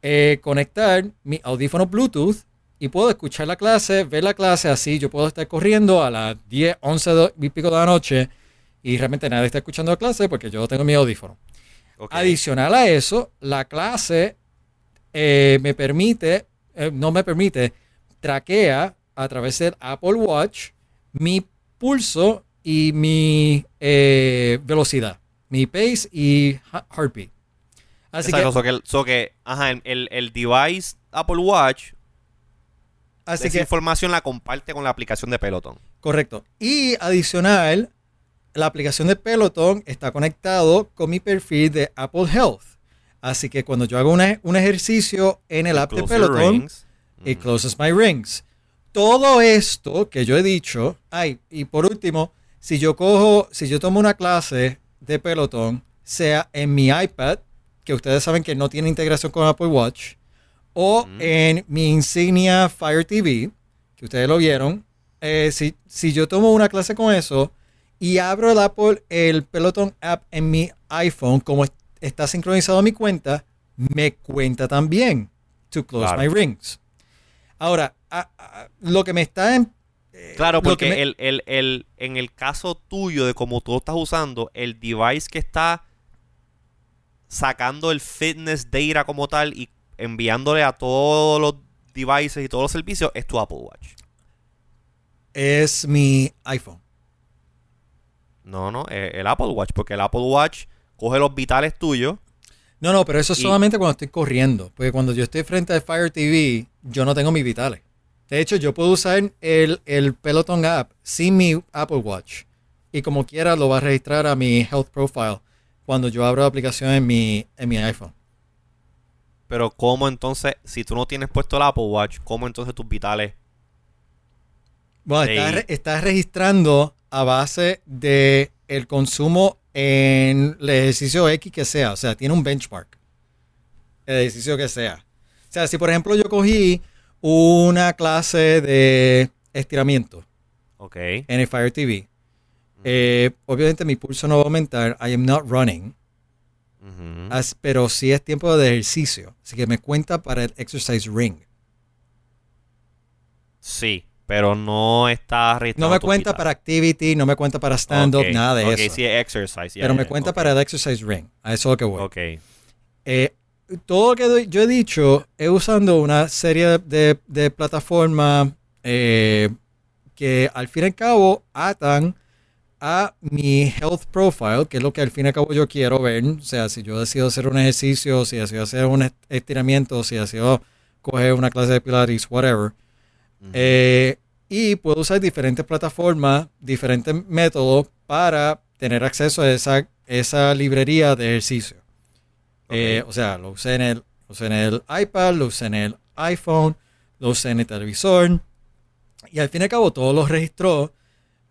eh, conectar mi audífono Bluetooth y puedo escuchar la clase, ver la clase así. Yo puedo estar corriendo a las 10, 11 do- y pico de la noche y realmente nadie está escuchando la clase porque yo tengo mi audífono. Adicional a eso, la clase eh, me permite, eh, no me permite, traquea a través del Apple Watch mi pulso y mi eh, velocidad, mi pace y heartbeat. Así Exacto, que, so que, so que, ajá, el, el device Apple Watch, así esa que información la comparte con la aplicación de Peloton. Correcto. Y adicional, la aplicación de Peloton está conectado con mi perfil de Apple Health. Así que cuando yo hago una- un ejercicio en el app de Peloton, rings. It closes my rings. Todo esto que yo he dicho, ay, y por último, si yo cojo, si yo tomo una clase de Peloton, sea en mi iPad, que ustedes saben que no tiene integración con Apple Watch, o Mm. en mi insignia Fire TV, que ustedes lo vieron, eh, si, si yo tomo una clase con eso y abro el Apple, el Peloton app en mi iPhone, como est- está sincronizado a mi cuenta, me cuenta también to close Claro. my rings. Ahora, a- a- lo que me está en, eh, Claro, porque me- el, el, el, en el caso tuyo de como tú lo estás usando, el device que está sacando el fitness data como tal y enviándole a todos los devices y todos los servicios es tu Apple Watch. es mi iPhone. No, no, eh, el Apple Watch, porque el Apple Watch coge los vitales tuyos. No, no, pero eso es Y- solamente cuando estoy corriendo. Porque cuando yo estoy frente al Fire TV, yo no tengo mis vitales. De hecho, yo puedo usar el, el Peloton app sin mi Apple Watch. Y como quiera lo va a registrar a mi Health Profile cuando yo abro la aplicación en mi, en mi iPhone. Pero ¿cómo entonces, si tú no tienes puesto el Apple Watch, cómo entonces tus vitales? Bueno, Sí. está, re- está registrando a base de el consumo en el ejercicio X que sea. O sea, tiene un benchmark. El ejercicio que sea. O sea, si por ejemplo yo cogí una clase de estiramiento Ok. en el Fire TV, eh, obviamente mi pulso no va a aumentar. I am not running. As- pero sí es tiempo de ejercicio. Así que me cuenta para el exercise ring. Sí, pero no está No me cuenta para activity, no me cuenta para stand-up, nada de ok, eso. sí, exercise. pero me cuenta para el exercise ring. A eso es lo que voy. Ok. Eh, todo lo que yo he dicho es usando una serie de, de plataformas eh, que al fin y al cabo atan a mi health profile, que es lo que al fin y al cabo yo quiero ver. O sea, si yo decido hacer un ejercicio, si decido hacer un est- estiramiento, si decido coger una clase de pilates, whatever. Eh, y puedo usar diferentes plataformas, diferentes métodos para tener acceso a esa, esa librería de ejercicio. Eh, o sea, lo usé, en el, lo usé en el iPad, lo usé en el iPhone, lo usé en el televisor. Y al fin y al cabo todo lo registró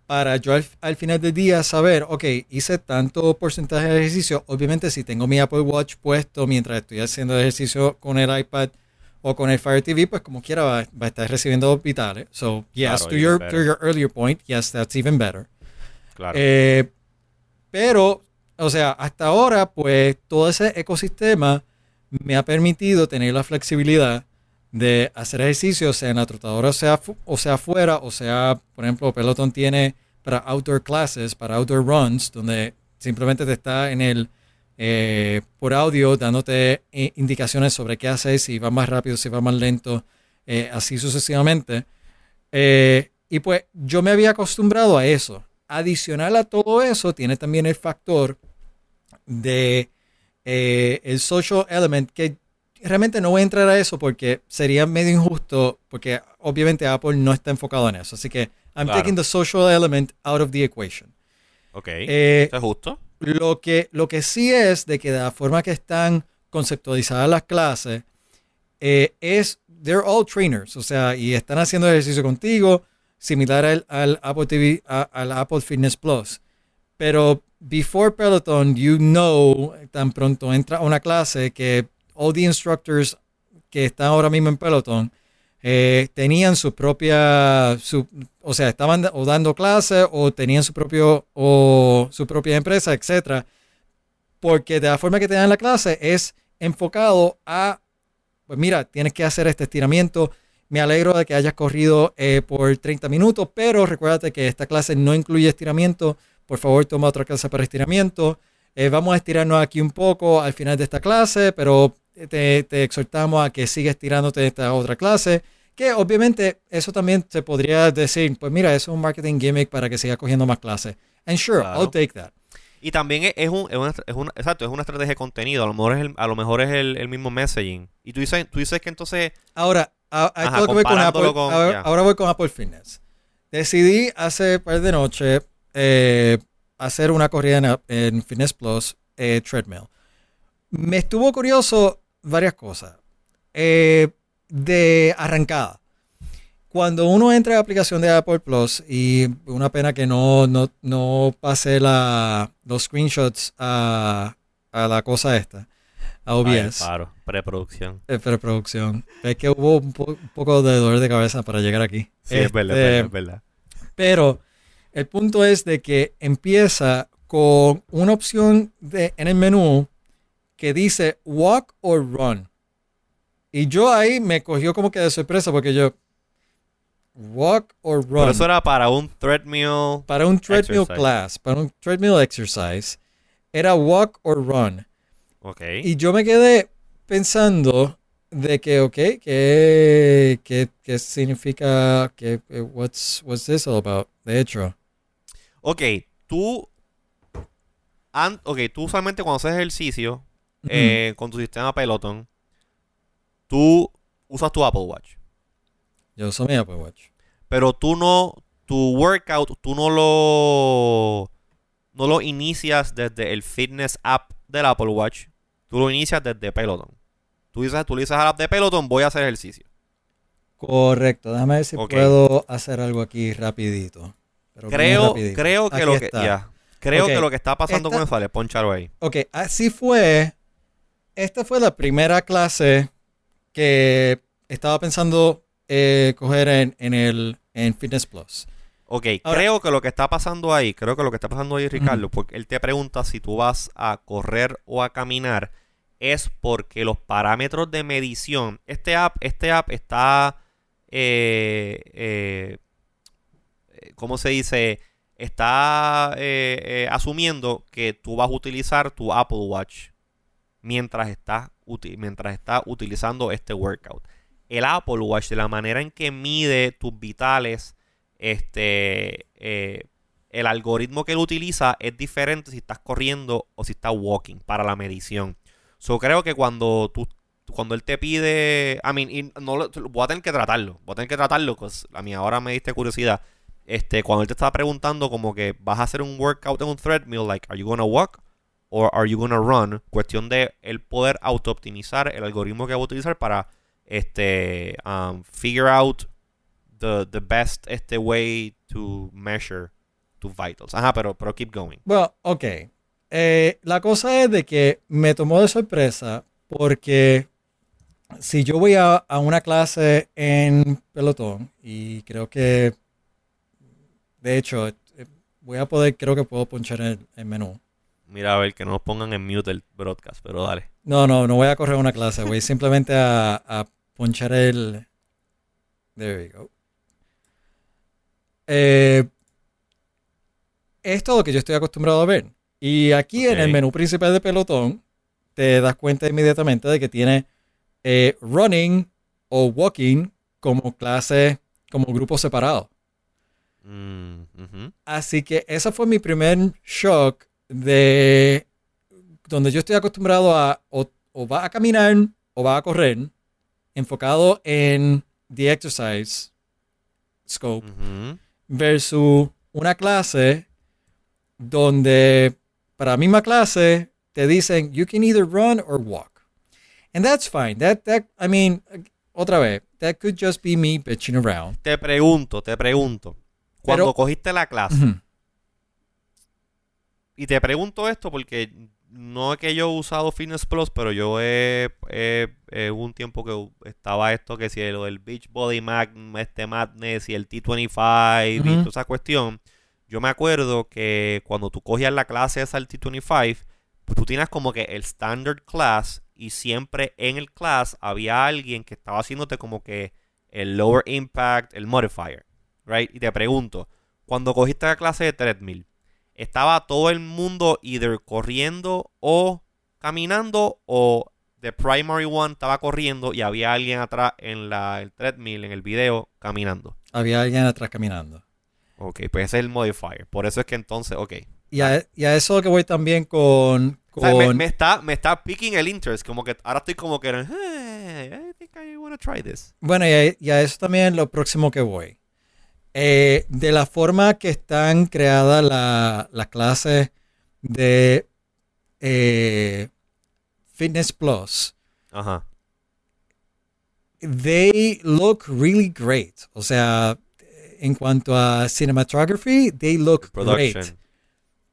para yo al, al final del día saber, ok, hice tanto porcentaje de ejercicio. Obviamente, si tengo mi Apple Watch puesto mientras estoy haciendo ejercicio con el iPad o con el Fire TV, pues como quiera va, va a estar recibiendo vitales. So, yes, Claro, to, even your, better. to your earlier point, yes, that's even better. Claro. Eh, pero, o sea, hasta ahora, pues todo ese ecosistema me ha permitido tener la flexibilidad de hacer ejercicio, sea en la trotadora, o sea, o sea afuera, o sea, por ejemplo, Peloton tiene para outdoor classes, para outdoor runs, donde simplemente te está en el, eh, por audio, dándote eh, indicaciones sobre qué hacer, si va más rápido, si va más lento, eh, así sucesivamente. Y pues yo me había acostumbrado a eso. Adicional a todo eso, tiene también el factor de eh, el social element, que realmente no voy a entrar a eso porque sería medio injusto, porque obviamente Apple no está enfocado en eso. Así que I'm Claro. taking the social element out of the equation. ok. Eh, ¿Eso es justo? lo que, lo que sí es de que de la forma que están conceptualizadas las clases, eh, es, they're all trainers, o sea, y están haciendo ejercicio contigo, similar al, al Apple TV, a- al Apple Fitness Plus. Pero before Peloton, you know, tan pronto entra a una clase que all the instructors que están ahora mismo en Peloton eh, tenían su propia, o sea, estaban o dando clases o tenían su propio o su propia empresa, etcétera, porque de la forma que te dan la clase es enfocado a, pues mira, tienes que hacer este estiramiento. Me alegro de que hayas corrido eh, por 30 minutos, pero recuérdate que esta clase no incluye estiramiento. Por favor, toma otra clase para estiramiento. Eh, vamos a estirarnos aquí un poco al final de esta clase, pero te, te exhortamos a que sigas estirándote en esta otra clase. Que obviamente eso también se podría decir, pues mira, eso es un marketing gimmick para que siga cogiendo más clases. And sure, Claro. I'll take that. Y también es, un, es una, es una- exacto, es una estrategia de contenido. A lo mejor es el, a lo mejor es el, el mismo messaging. Y tú dices, tú dices que entonces, Ahora, a- a- Ajá, esto que voy con Apple, con- ahora, ahora voy con Apple Fitness. Decidí hace par de noches eh, hacer una corrida en, en Fitness Plus eh, treadmill. Me estuvo curioso varias cosas. Eh, de arrancada. Cuando uno entra a la aplicación de Apple Plus, y una pena que no, no, no pase la, los screenshots a, a la cosa esta, a OBS. paro, preproducción. Eh, preproducción. Es que hubo un, po- un poco de dolor de cabeza para llegar aquí. Sí, es verdad, es Este, verdad, es verdad. Pero el punto es de que empieza con una opción de, en el menú que dice walk or run. Y yo ahí me cogió como que de sorpresa porque yo walk or run. Pero eso era para un treadmill. para un treadmill exercise. class, para un treadmill exercise, era walk or run. Ok. Y yo me quedé pensando de que, ok, ¿qué, qué, qué significa? Que, what's, what's this all about? De hecho, Ok, tú. an- ok, tú usualmente cuando haces ejercicio eh, con tu sistema Peloton, tú usas tu Apple Watch. yo uso mi Apple Watch. Pero tú no. Tu workout, tú no lo. No lo inicias desde el fitness app del Apple Watch. Tú lo inicias desde Peloton. Tú dices, tú le dices al app de Peloton, voy a hacer ejercicio. Correcto, déjame ver si puedo hacer algo aquí rapidito. Pero Creo, creo que Aquí lo que. ya. Creo que lo que está pasando esta- con dale, ponchalo ahí. Ok, así fue. Esta fue la primera clase que estaba pensando eh, coger en, en el en Fitness Plus. Ok, Ahora- creo que lo que está pasando ahí, creo que lo que está pasando ahí, Ricardo, porque él te pregunta si tú vas a correr o a caminar, es porque los parámetros de medición, este app, este app está, eh, eh, ¿cómo se dice? Está eh, eh, asumiendo que tú vas a utilizar tu Apple Watch mientras estás, mientras estás utilizando este workout. El Apple Watch, de la manera en que mide tus vitales, este, eh, el algoritmo que él utiliza es diferente si estás corriendo o si estás walking para la medición. So creo que cuando tú cuando él te pide, I mean, y no voy a tener que tratarlo, voy a tener que tratarlo, pues a mí ahora me diste curiosidad. Este, cuando él te estaba preguntando como que vas a hacer un workout en un treadmill, like, are you gonna walk or are you gonna run? Cuestión de el poder auto-optimizar el algoritmo que va a utilizar para este um, figure out the, the best este way to measure tus vitals. Ajá, pero, pero keep going. Bueno, ok. Eh, la cosa es de que me tomó de sorpresa porque si yo voy a, a una clase en pelotón y creo que, de hecho, eh, voy a poder, creo que puedo ponchar el, el menú. Mira, a ver, que no nos pongan en mute el broadcast, pero dale. No, no, no voy a correr una clase, voy simplemente a, a ponchar el... There we go. Eh, esto es lo que yo estoy acostumbrado a ver. Y aquí en el menú principal de pelotón, te das cuenta inmediatamente de que tiene eh, running o walking como clase, como grupo separado. Mm. Así que ese fue mi primer shock de donde yo estoy acostumbrado a o, o va a caminar o va a correr, enfocado en the exercise scope, versus una clase donde para la misma clase te dicen you can either run or walk. And that's fine. That that I mean, otra vez, that could just be me bitching around. Te pregunto, te pregunto. Cuando Pero- cogiste la clase, y te pregunto esto porque no es que yo he usado Fitness Plus, pero yo he, he- un tiempo que estaba esto que si lo del Beach Body Mag, este Madness y el T25 y Ujú. toda esa cuestión. Yo me acuerdo que cuando tú cogías la clase esa del T25, pues tú tienes como que el standard class y siempre en el class había alguien que estaba haciéndote como que el lower impact, el modifier, right? Y te pregunto, cuando cogiste la clase de treadmill, ¿estaba todo el mundo either corriendo o caminando o the primary one estaba corriendo y había alguien atrás en la el treadmill, en el video, caminando? Había alguien atrás caminando. Ok, pues ese es el modifier. Por eso es que entonces, ok. Y a, y a eso que voy también con... O sea, me, está, me está picking el interest. Como que ahora estoy como que, hey, I think I try this. Bueno, y a, y a eso también lo próximo que voy. Eh, de la forma que están creadas la- las clases de eh, Fitness Plus, Ajá. they look really great. O sea, en cuanto a cinematography, they look great. Production.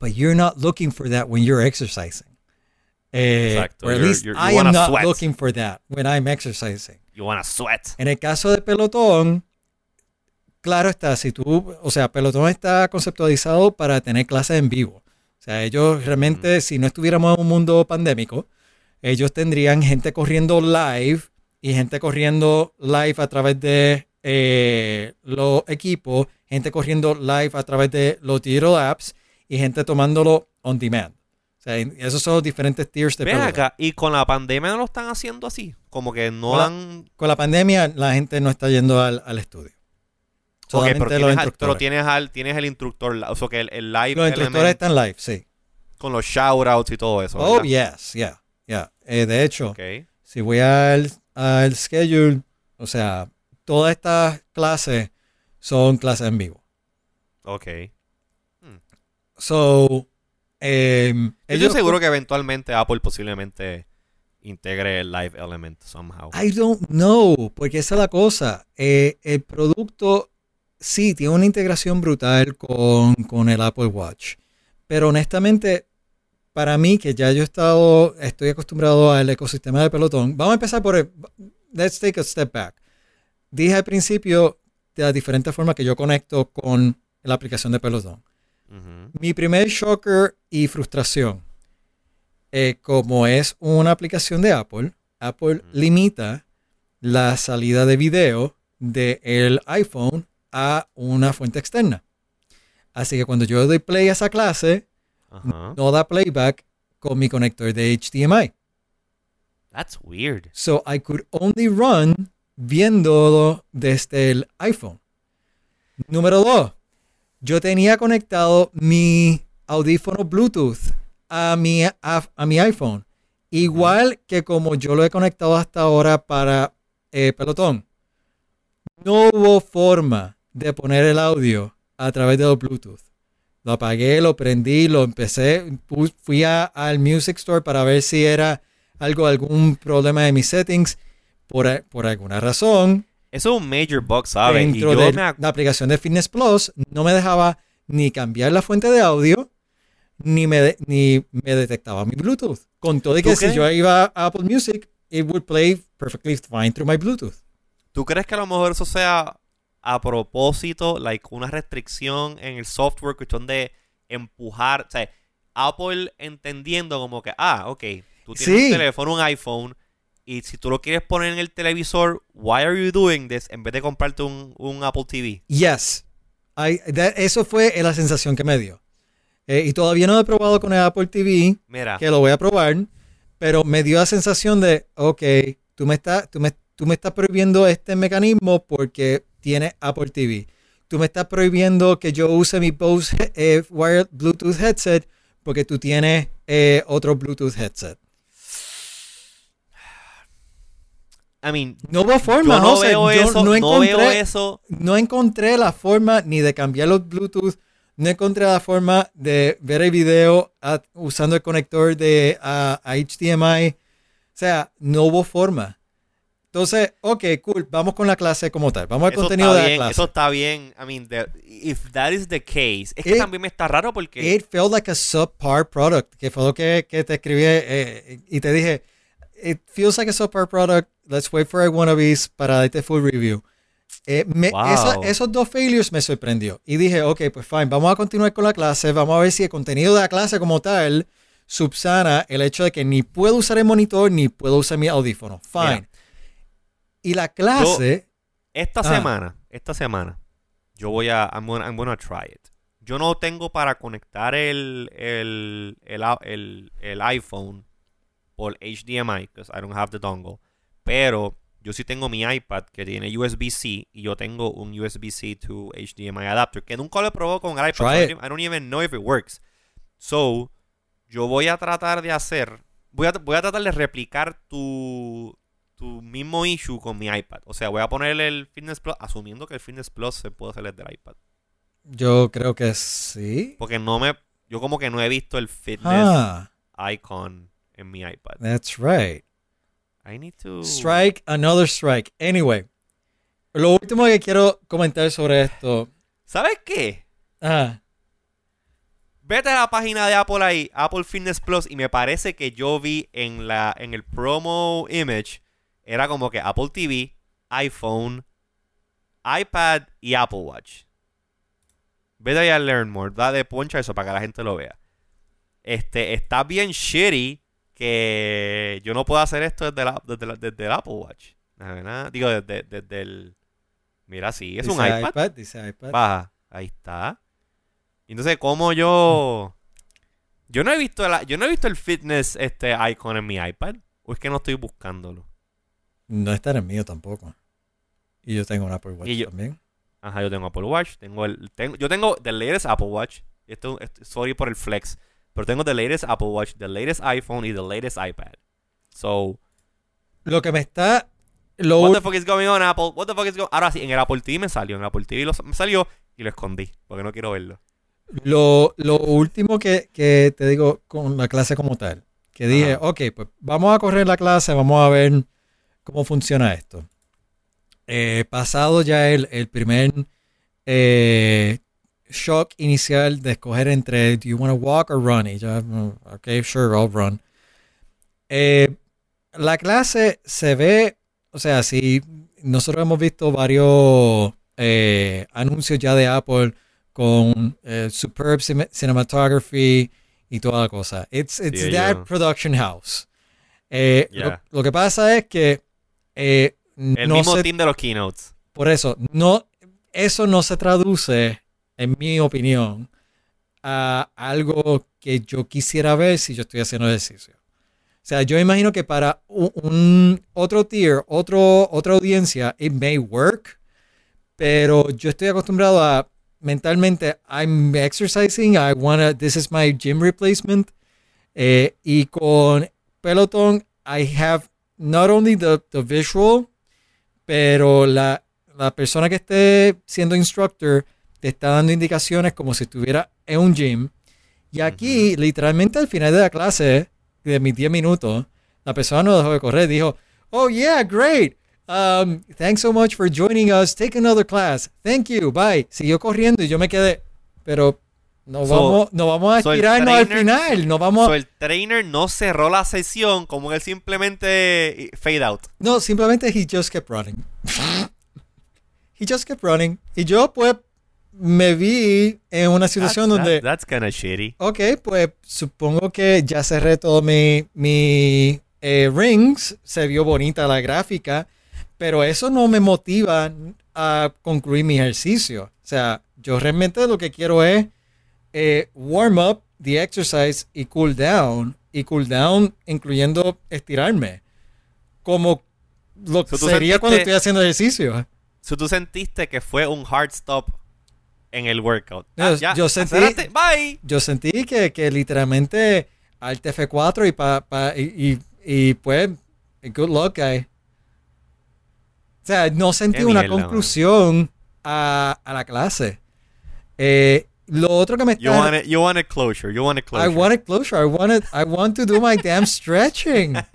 But you're not looking for that when you're exercising. Eh, Exacto. Or at You're- least you're- you I am not sweat. looking for that when I'm exercising. You wanna sweat. En el caso de Pelotón, claro está, si tú, o sea, Pelotón está conceptualizado para tener clases en vivo. O sea, ellos realmente, si no estuviéramos en un mundo pandémico, ellos tendrían gente corriendo live y gente corriendo live a través de eh, los equipos, gente corriendo live a través de los Digital Apps y gente tomándolo on demand. O sea, esos son los diferentes tiers de Ven acá, y con la pandemia no lo están haciendo así. Como que no Hola. han. Con la pandemia, la gente no está yendo al, al estudio. Ok, Solamente pero, los tienes, al- pero tienes, al, tienes el instructor, o sea que el, el live Los instructores element están live, sí. con los shoutouts y todo eso. Oh, yes, yeah, yeah. Eh, de hecho, si voy al, al schedule, o sea, todas estas clases son clases en vivo. Ok. So, em, Yo ellos- seguro que eventualmente Apple posiblemente integre el live element somehow. I don't know, porque esa es la cosa. Eh, el producto sí tiene una integración brutal con, con el Apple Watch, pero honestamente, para mí, que ya yo he estado, estoy acostumbrado al ecosistema de pelotón, vamos a empezar por el, let's take a step back. Dije al principio de las diferentes formas que yo conecto con la aplicación de pelotón. Mi primer shocker y frustración, eh, como es una aplicación de Apple, Apple limita la salida de video del iPhone a una fuente externa. Así que cuando yo doy play a esa clase, Ajá. no da playback con mi conector de HDMI. That's weird. So I could only run viéndolo desde el iPhone. Número dos, yo tenía conectado mi audífono Bluetooth a mi, a, a mi iPhone. Igual que como yo lo he conectado hasta ahora para eh, Pelotón. No hubo forma de poner el audio a través de los Bluetooth. Lo apagué, lo prendí, lo empecé, fui a- al Music Store para ver si era algo, algún problema de mis settings. Por, por alguna razón, Eso es un major bug, ¿sabes? Y dentro yo de me la aplicación de Fitness Plus, no me dejaba ni cambiar la fuente de audio, ni me, de- ni me detectaba mi Bluetooth. Con todo y ¿Tú que si yo iba a Apple Music, it would play perfectly fine through my Bluetooth. ¿Tú crees que a lo mejor eso sea a propósito, like una restricción en el software, cuestión de empujar, o sea, Apple entendiendo como que, ah, ok, tú tienes Sí. un teléfono, un iPhone, y si tú lo quieres poner en el televisor, why are you doing this? En vez de comprarte un, un Apple TV. Yes. I- that- eso fue la sensación que me dio. Eh, y todavía no he probado con el Apple TV, Mira, que lo voy a probar, pero me dio la sensación de, ok, tú me estás, tú me, tú me estás prohibiendo este mecanismo porque tiene Apple TV. Tú me estás prohibiendo que yo use mi Bose eh, wired Bluetooth headset porque tú tienes eh, otro Bluetooth headset. I mean, No hubo forma, yo no José. veo Yo eso, no no, encontré, veo eso. no encontré la forma ni de cambiar los Bluetooth, no encontré la forma de ver el video a- usando el conector de a, a HDMI. O sea, no hubo forma. Entonces, ok, cool, vamos con la clase como tal. Vamos al Eso contenido de la bien, clase. eso está bien. I mean, the- if that is the case, es que It- también me está raro porque It felt like a subpar product, que fue lo que, que te escribí eh, y te dije, it feels like a subpar product, let's wait for a wannabes para darte full review. Eh, me- Wow. esa- esos dos failures me sorprendió. Y dije, ok, pues fine, vamos a continuar con la clase, vamos a ver si el contenido de la clase como tal subsana el hecho de que ni puedo usar el monitor ni puedo usar mi audífono. Fine. Mira. Y la clase, esta Ah. semana, esta semana, yo voy a, I'm gonna, I'm gonna try it. Yo no tengo para conectar el, el, el, a- el- el iPhone por HDMI, because I don't have the dongle. Pero yo sí tengo mi iPad que tiene USB-C y yo tengo un USB-C to HDMI adapter que nunca lo he probado con el iPad. So I don't even know if it works. So, yo voy a tratar de hacer, voy a, voy a tratar de replicar tu, tu mismo issue con mi iPad. O sea, voy a ponerle el Fitness Plus, asumiendo que el Fitness Plus se puede hacer desde el iPad. yo creo que sí. Porque no me, yo como que no he visto el Fitness Ah, icon en mi iPad. that's right. I need to... Strike, another strike. Anyway, lo último que quiero comentar sobre esto. ¿Sabes qué? Ah, Vete a la página de Apple ahí, Apple Fitness Plus, y me parece que yo vi en la en el promo image, era como que Apple TV, iPhone, iPad y Apple Watch. Vete ahí a Learn More, dale poncha eso para que la gente lo vea. Este, está bien shitty que yo no puedo hacer esto desde, la- desde, la- desde el Apple Watch. La verdad, Digo, desde, desde el... Mira, sí, es un dice iPad. Dice iPad. Baja. Ahí está. Entonces, como yo. Yo no he visto el, yo no he visto el fitness este icon en mi iPad. O es que no estoy buscándolo. No está en el mío tampoco. Y yo tengo un Apple Watch yo- también. Ajá, yo tengo Apple Watch. Tengo el. Tengo, yo tengo the latest Apple Watch. Esto, esto- sorry por el flex. Pero tengo the latest Apple Watch, the latest iPhone y the latest iPad. So, Lo que me está. Lo what the fuck is going on, Apple? What the fuck is going Ahora sí, en el Apple TV me salió. En el Apple TV lo- me salió y lo escondí. Porque no quiero verlo. Lo, lo último que, que te digo con la clase como tal, que dije, Ajá. ok, pues vamos a correr la clase, vamos a ver cómo funciona esto. Eh, pasado ya el, el primer eh, shock inicial de escoger entre do you want to walk or run, y ya, mm, ok, sure, I'll run. Eh, la clase se ve, o sea, si nosotros hemos visto varios anuncios ya de Apple con superb cine- cinematography y toda la cosa. It's, it's that production house. Lo, que pasa es que eh, El no mismo se- team de los keynotes. por eso, no, eso no se traduce, en mi opinión, a algo que yo quisiera ver si yo estoy haciendo ejercicio. O sea, yo imagino que para un, un otro tier, otro, otra audiencia, it may work, pero yo estoy acostumbrado a mentalmente, I'm exercising, I wanna, this is my gym replacement. Eh, y con Peloton, I have not only the, the visual, pero la, la persona que esté siendo instructor te está dando indicaciones como si estuviera en un gym. Y aquí, literalmente al final de la clase, de mis 10 minutos, la persona no dejó de correr, dijo, oh yeah, great. Um, thanks so much for joining us. Take another class. Thank you. Bye. Siguió corriendo y yo me quedé, pero no So- vamos, no vamos a so estirarnos al final. No vamos. So, el trainer no cerró la sesión como él simplemente fade out. No, simplemente he just kept running. he just kept running. Y yo, pues, me vi en una situación That's- donde. that- that's kinda shitty. Ok, pues supongo que ya cerré todos mis mi, eh, rings, se vio bonita la gráfica, pero eso no me motiva a concluir mi ejercicio. O sea, yo realmente lo que quiero es eh, warm up, the exercise y cool down. Y cool down incluyendo estirarme. Como lo que So, ¿tú sería cuando estoy haciendo ejercicio. So, tú sentiste que fue un hard stop en el workout. Yo- ya, yo sentí- Bye. yo sentí que, que literalmente Alt F4 y, pa, pa- y, y, y, pues, good luck, guy. O sea, no sentí Qué una mierda, conclusión a, a la clase. Eh, lo otro que me You está... wanted, you wanted closure. You wanted I closure. wanted closure. I wanted, I want to do my damn stretching.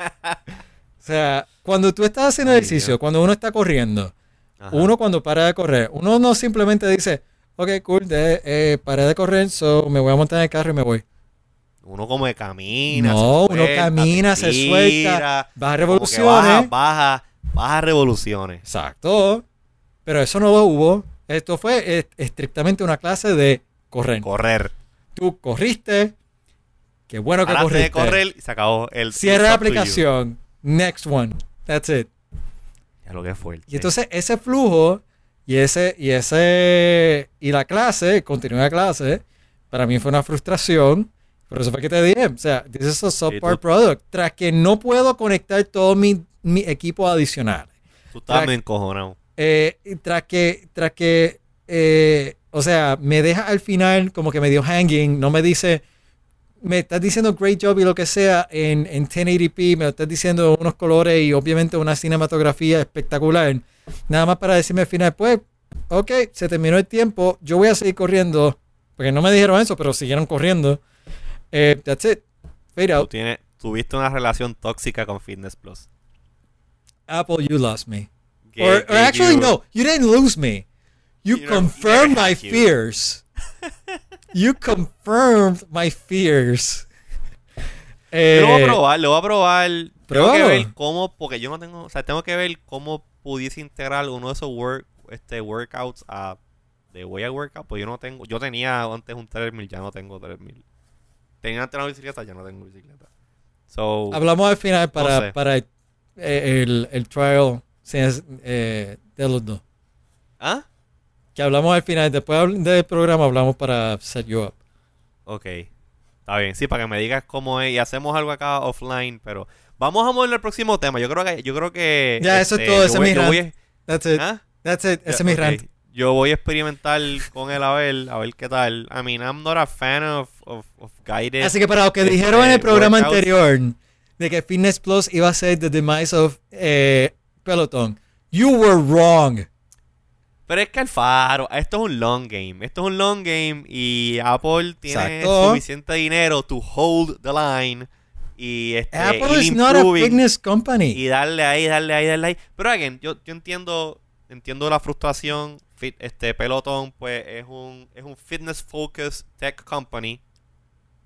O sea, cuando tú estás haciendo Ay, ejercicio, Dios. cuando uno está corriendo, Ajá. uno cuando para de correr, uno no simplemente dice, ok, cool, de, eh, paré de correr, so me voy a montar en el carro y me voy. Uno como que camina. No, se uno suelta, camina, se tira, suelta, baja revoluciones. Baja, baja, baja revoluciones. Exacto. Pero eso no lo hubo. Esto fue eh, estrictamente una clase de correr. Correr. Tú corriste. Qué bueno que corriste. de correr y se acabó el. Cierra la aplicación. Next one. That's it. Ya lo que fuerte. Y entonces ese flujo y ese y ese y la clase, continuar la clase, para mí fue una frustración. Por eso fue que te dije, o sea, this is a subpar product. Tras que no puedo conectar todo mi, mi equipo adicional. Tú medio encojonado. Eh, tras que, tras que, eh, o sea, me deja al final como que me dio hanging, no me dice, me estás diciendo great job y lo que sea en, en 1080p, me lo estás diciendo unos colores y obviamente una cinematografía espectacular. Nada más para decirme al final, pues, ok, se terminó el tiempo, yo voy a seguir corriendo, porque no me dijeron eso, pero siguieron corriendo. Eh, that's it. Fade Tú out. tienes, tuviste una relación tóxica con Fitness Plus. Apple, you lost me. Gave- or, or actually, you- no, you didn't lose me. You, confirmed my you. fears. you confirmed my fears. Lo voy a Eh, probar, lo voy a probar. Tengo que ver cómo, porque yo no tengo, o sea, tengo que ver cómo pudiese integrar uno de esos work, este, workouts a de Way a Workout, pues yo no tengo, yo tenía antes un 3000, ya no tengo 3000. Tenía antes una bicicleta, ya no tengo bicicleta. So, hablamos al final para, sé. para eh, el, el trial eh, de los dos. ¿ah? Que hablamos al final, después del programa hablamos para set you up. Ok. Está bien, sí, para que me digas cómo es y hacemos algo acá offline, pero vamos a mover al próximo tema. Yo creo que yo creo que Ya, eso es este, todo, ese es mi rant. a- That's it. ¿ah? That's it. Ese es mi rant. Yo voy a experimentar con él a ver, a ver qué tal. I mean, I'm not a fan of, of, of guided. Así que para lo que este, dijeron en el programa workouts. anterior de que Fitness Plus iba a ser the demise of eh, Peloton, you were wrong. Pero es que Alfaro, esto es un long game. Esto es un long game y Apple tiene Exacto. suficiente dinero to hold the line y este Apple is not a fitness company. y darle ahí, darle ahí, darle ahí. Pero again, yo, yo entiendo entiendo la frustración. Fit- Este Peloton pues es un es un fitness focused tech company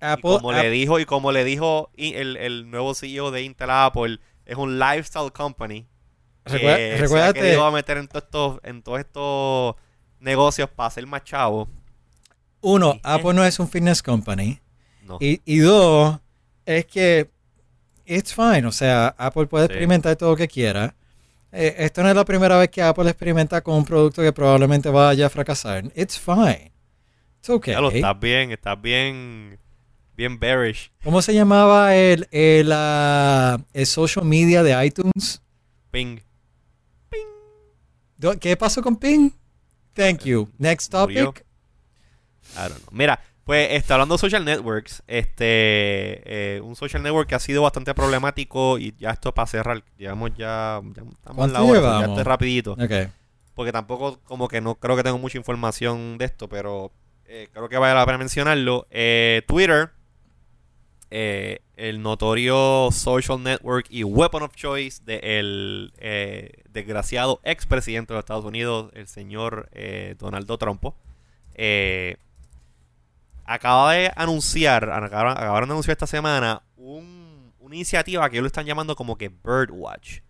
Y Apple, como le dijo y como le dijo el, el nuevo CEO de Intel Apple es un lifestyle company Recuer- que se ha a meter en todos estos en todos estos negocios para ser más chavo uno, y- Apple no es un fitness company. no Y, y dos, es que it's fine. O sea, Apple puede Sí. experimentar todo lo que quiera. Eh, esto no es la primera vez que Apple experimenta con un producto que probablemente vaya a fracasar. It's fine. It's okay. ya lo estás bien estás bien bien bearish ¿Cómo se llamaba el, el, ah, el social media de iTunes? ping ¿Qué pasó con Ping? Thank you. Next Murió. topic. I don't know. Mira, pues está hablando de social networks, este, eh, un social network que ha sido bastante problemático y ya esto para cerrar, llevamos ya, ya estamos en ¿Cuánto la hora, ya llevamos? esto es rapidito, Ok. porque tampoco como que no creo que tengo mucha información de esto, pero eh, creo que vale la pena mencionarlo. Eh, Twitter, eh, el notorio social network y weapon of choice del eh, desgraciado expresidente de los Estados Unidos, el señor eh, Donaldo Trump, eh, acaba de anunciar, acabaron, acabaron de anunciar esta semana un- una iniciativa que ellos lo están llamando como que Birdwatch.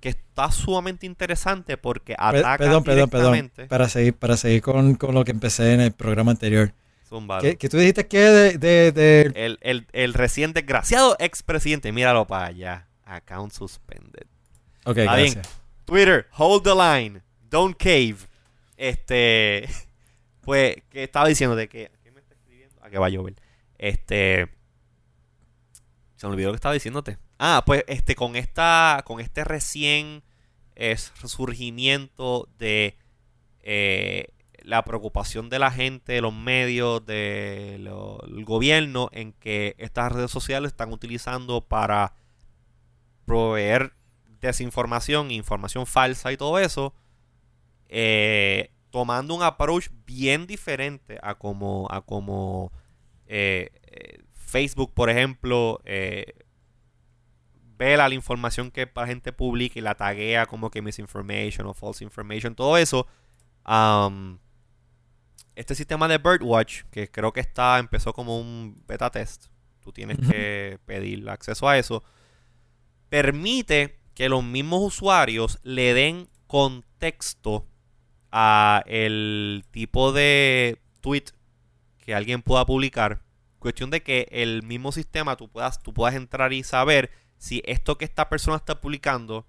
Que está sumamente interesante porque ataca Perdón, perdón, perdón. directamente. Para seguir, para seguir con, con lo que empecé en el programa anterior. Zúmbalo. ¿Qué, qué tú dijiste que de, de, de- El, el, el recién desgraciado expresidente, míralo para allá. Account suspended. Ok, Está bien. gracias. Twitter, hold the line, don't cave. Este, pues, que estaba diciendo de que, ¿qué me está escribiendo? A que va a llover. Este, se me olvidó lo que estaba diciéndote. Ah, pues, este, con esta, con este recién es resurgimiento de eh, la preocupación de la gente, de los medios, del gobierno, en que estas redes sociales están utilizando para proveer desinformación, información falsa y todo eso, eh, tomando un approach bien diferente a como, a como eh, eh, Facebook, por ejemplo, eh, vela la información que la gente publica y la taguea como que misinformation o false information, todo eso. um, este sistema de Birdwatch, que creo que está, empezó como un beta test, tú tienes que pedir acceso a eso, permite que los mismos usuarios le den contexto a el tipo de tweet que alguien pueda publicar. Cuestión de que el mismo sistema tú puedas, tú puedas entrar y saber si esto que esta persona está publicando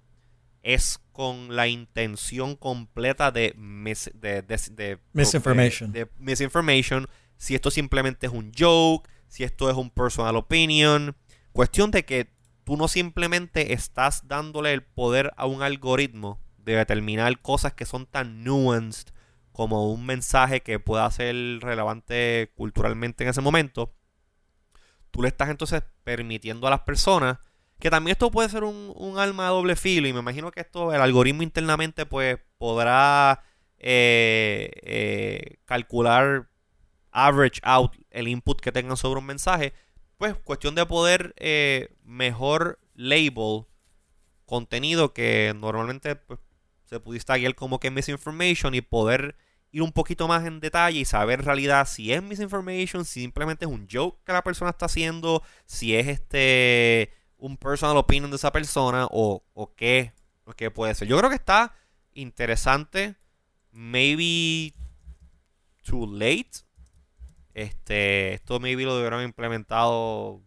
es con la intención completa de, mis- de, de- de- Misinformation. de- de misinformation, si esto simplemente es un joke, si esto es un personal opinion. Cuestión de que tú no simplemente estás dándole el poder a un algoritmo de determinar cosas que son tan nuanced como un mensaje que pueda ser relevante culturalmente en ese momento. Tú le estás entonces permitiendo a las personas que también esto puede ser un, un arma doble filo y me imagino que esto, el algoritmo internamente pues podrá eh, eh, calcular average out el input que tengan sobre un mensaje. Pues cuestión de poder eh, mejor label contenido que normalmente pues, se pudiese taguear como que misinformation y poder ir un poquito más en detalle y saber en realidad si es misinformation, si simplemente es un joke que la persona está haciendo, si es este un personal opinion de esa persona o, o qué, o qué puede ser. Yo creo que está interesante, maybe too late. Este, esto maybe lo debieron implementado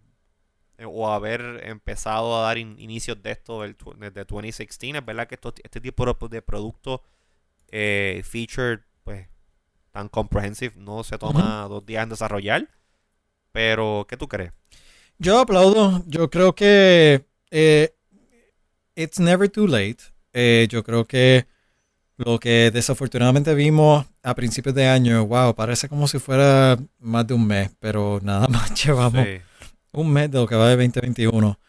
eh, o haber empezado a dar in- inicios de esto del desde 2016. Es verdad que esto- este tipo de, de producto eh, featured, pues, tan comprehensive, no se toma dos días en desarrollar. Pero, ¿qué tú crees? Yo aplaudo. Yo creo que eh, it's never too late. Eh, yo creo que lo que desafortunadamente vimos a principios de año, wow, parece como si fuera más de un mes, pero nada más llevamos Sí, un mes de lo que va de 2021.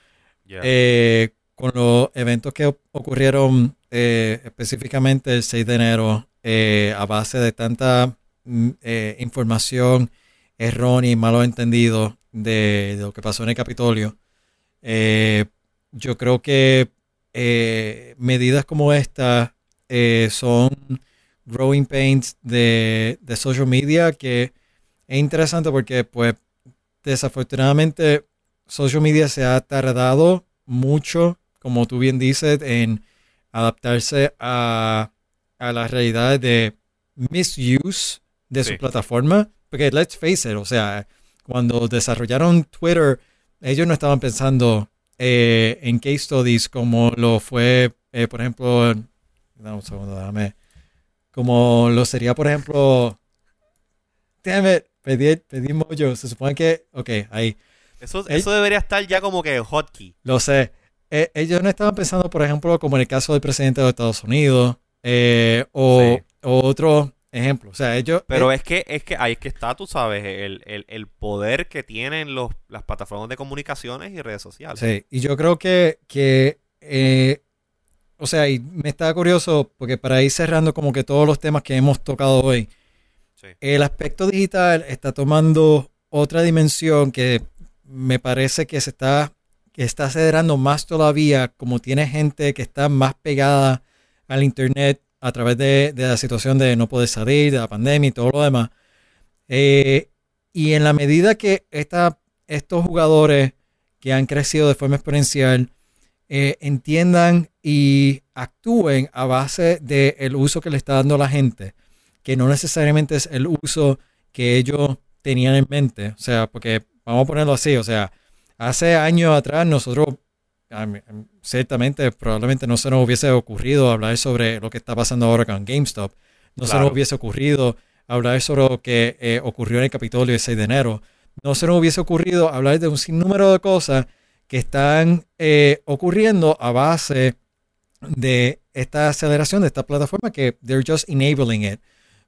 yeah. Eh, con los eventos que ocurrieron eh, específicamente el 6 de enero, eh, a base de tanta mm, eh, información errónea y malos entendidos de, de lo que pasó en el Capitolio, eh, yo creo que eh, medidas como esta eh, son growing pains de, de social media que es interesante porque pues desafortunadamente social media se ha tardado mucho, como tú bien dices, en adaptarse a, a las realidades de misuse de su plataforma. Porque let's face it, o sea, cuando desarrollaron Twitter, ellos no estaban pensando eh, en case studies como lo fue, eh, por ejemplo, dame un segundo, déjame, como lo sería, por ejemplo, déjame, pedí, pedí yo, se supone que, ok, ahí, Eso, Ey. eso debería estar ya como que hotkey. lo sé. Eh, ellos no estaban pensando, por ejemplo, como en el caso del presidente de Estados Unidos eh, o, Sí. o otro ejemplo. O sea, ellos... Pero eh, es que es que ahí es que está, tú sabes, el, el- el poder que tienen los, las plataformas de comunicaciones y redes sociales. Sí, y yo creo que, que eh, o sea, y me está curioso porque para ir cerrando como que todos los temas que hemos tocado hoy, Sí. el aspecto digital está tomando otra dimensión que me parece que se está, que está acelerando más todavía, como tiene gente que está más pegada al internet a través de, de la situación de no poder salir, de la pandemia y todo lo demás. Eh, y en la medida que esta, estos jugadores que han crecido de forma exponencial eh, entiendan y actúen a base del uso que le está dando la gente, que no necesariamente es el uso que ellos tenían en mente. O sea, porque vamos a ponerlo así, o sea, hace años atrás nosotros ciertamente, probablemente no se nos hubiese ocurrido hablar sobre lo que está pasando ahora con GameStop. No se nos hubiese ocurrido hablar sobre lo que eh, ocurrió en el Capitolio el 6 de enero. No se nos hubiese ocurrido hablar de un sinnúmero de cosas que están eh, ocurriendo a base de esta aceleración de esta plataforma que they're just enabling it,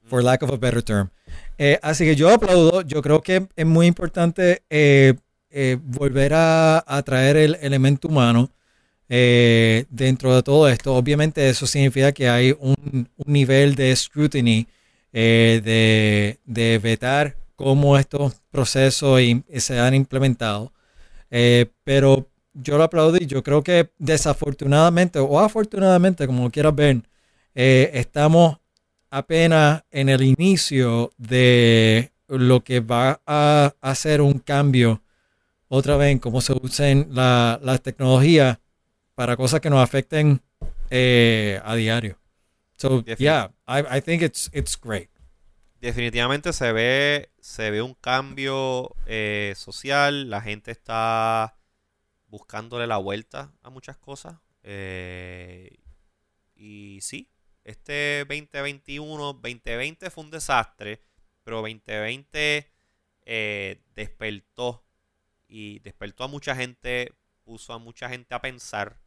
for lack of a better term. Eh, así que yo aplaudo, yo creo que es muy importante eh, volver a, traer el elemento humano eh, dentro de todo esto. Obviamente eso significa que hay un, nivel de scrutiny, eh, de, de, vetar cómo estos procesos se han implementado. pero yo lo aplaudo y yo creo que desafortunadamente o afortunadamente, como quieras ver, estamos apenas en el inicio de lo que va a hacer un cambio otra vez en cómo se usen la, la tecnología para cosas que nos afecten eh, a diario. So, yeah, I, I, think it's, it's great. Definitivamente se ve, se ve un cambio eh, social, la gente está buscándole la vuelta a muchas cosas. Eh, y sí, este 2021, 2020 fue un desastre, pero 2020 despertó y despertó a mucha gente, puso a mucha gente a pensar.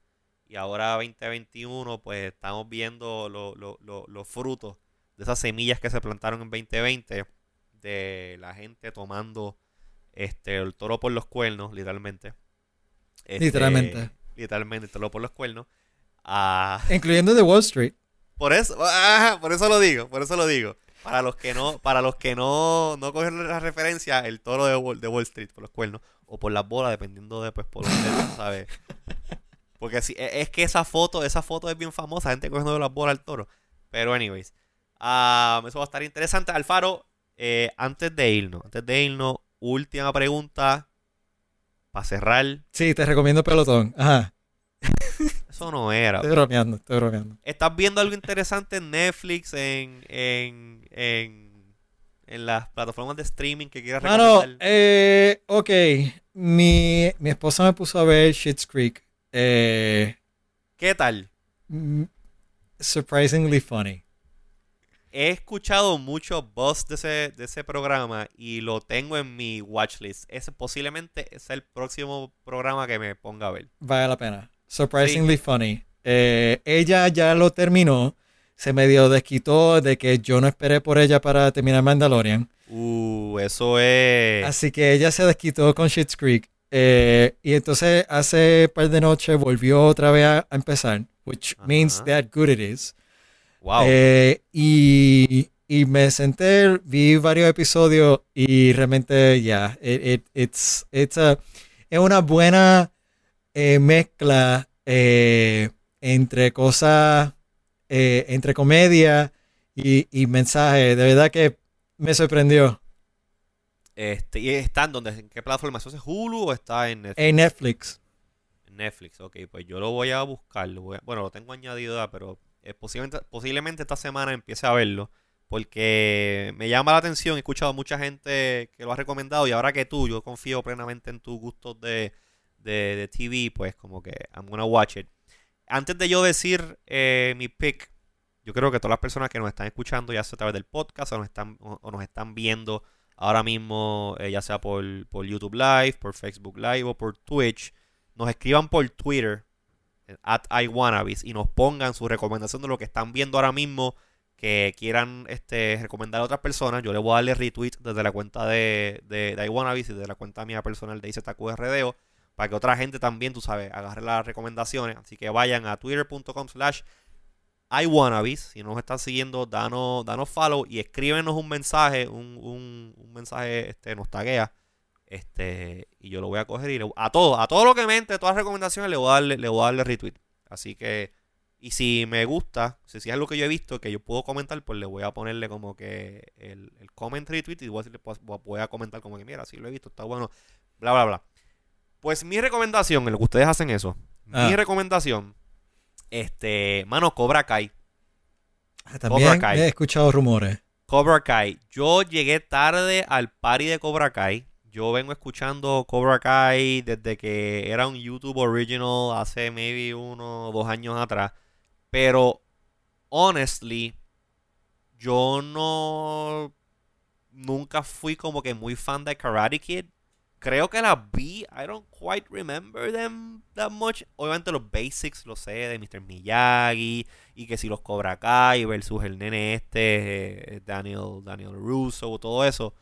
Y ahora 2021, pues estamos viendo los frutos de esas semillas que se plantaron en 2020, de la gente tomando este el toro por los cuernos, literalmente. Este, literalmente. Literalmente, el toro por los cuernos. Ah, Incluyendo de Wall Street. Por eso, ah, por eso lo digo, por eso lo digo. Para los que no, para los que no, no cogen la referencia, el toro de Wall, de Wall Street por los cuernos o por las bolas, dependiendo de pues por dónde, ¿sabes? Porque si, e, es que esa foto, esa foto es bien famosa, gente cogiendo las bolas al toro. Pero anyways, um, eso va a estar interesante. Alfaro, eh, antes de irnos, antes de irnos, última pregunta para cerrar. Sí, te recomiendo Pelotón. Ajá. Eso no era. Estoy bromeando, estoy bromeando. ¿Estás viendo algo interesante en Netflix, en, en, en, en las plataformas de streaming que quieras recomendar? no eh, ok mi, mi esposa me puso a ver Shit's Creek. Eh, ¿Qué tal? Surprisingly funny. He escuchado mucho buzz de ese, de ese programa y lo tengo en mi watchlist. Ese posiblemente es el próximo programa que me ponga a ver. Vale la pena. Surprisingly funny. Eh, ella ya lo terminó. Se medio desquitó de que yo no esperé por ella para terminar Mandalorian. Uh, eso es. Así que ella se desquitó con Shit's Creek. Eh, y entonces hace par de noches volvió otra vez a, empezar, which means that good it is. Wow. Eh, y, y, me senté, vi varios episodios y realmente, ya, yeah, it's, it's a, es una buena eh, mezcla entre cosas, entre comedia y, y mensaje. De verdad que me sorprendió. Este, ¿Y está en dónde? ¿En qué plataforma? ¿Eso es Hulu o está en Netflix? En Netflix. Netflix, ok. Pues yo lo voy a buscar. bueno, lo tengo añadido, pero eh, posiblemente, posiblemente esta semana empiece a verlo. Porque me llama la atención. He escuchado a mucha gente que lo ha recomendado. Y ahora que tú, yo confío plenamente en tus gustos de, de, TV, pues como que I'm gonna watch it. Antes de yo decir eh, mi pick, yo creo que todas las personas que nos están escuchando, ya sea a través del podcast o nos están, o nos están viendo ahora mismo, eh, ya sea por, YouTube Live, por Facebook Live o por Twitch, nos escriban por Twitter, at iWannabes, y nos pongan su recomendación de lo que están viendo ahora mismo que quieran este, recomendar a otras personas. Yo le voy a darle retweet desde la cuenta de, de, de y desde la cuenta mía personal de IZQRDO para que otra gente también, tú sabes, agarre las recomendaciones. Así que vayan a twitter.com slash iWannabes. Si nos están siguiendo, danos, danos follow y escríbenos un mensaje, un, un, mensaje, este, nos taguea. Este, y yo lo voy a coger y a todo, a todo lo que me entre, todas las recomendaciones, le voy a darle, le voy a darle retweet. Así que, Y si me gusta, si es algo que yo he visto que yo puedo comentar, pues le voy a ponerle como que el, el commentary tweet y voy a, pues, voy a comentar como que mira, si lo he visto, está bueno, bla, bla, bla. Pues mi recomendación, en lo que ustedes hacen eso, Ah. mi recomendación, este, mano, Cobra Kai. Ah, También Cobra Kai. he escuchado rumores. Cobra Kai. Yo llegué tarde al party de Cobra Kai. Yo vengo escuchando Cobra Kai desde que era un YouTube original hace maybe uno o dos años atrás. Pero, honestly, yo no. Nunca fui como que muy fan de Karate Kid. Creo que las vi. I don't quite remember them that much. Obviamente los basics lo sé de Mr. Miyagi. Y que si los Cobra Kai versus el nene este, eh, Daniel, Daniel Russo, todo eso.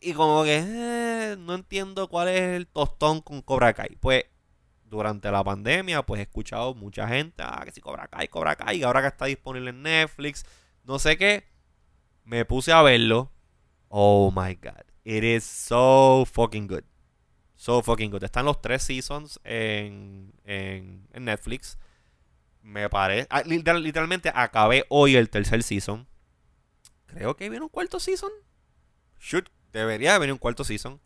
Y como que eh, no entiendo cuál es el tostón con Cobra Kai. Pues durante la pandemia, pues he escuchado mucha gente, ah, que si Cobra Kai, Cobra Kai, ahora que está disponible en Netflix, no sé qué, me puse a verlo. Oh my god, it is so fucking good. So fucking good. Están los tres seasons en, en, en Netflix. Me parece. ah, literal- literalmente acabé hoy el tercer season. Creo que viene un cuarto season. Should, debería venir un cuarto season.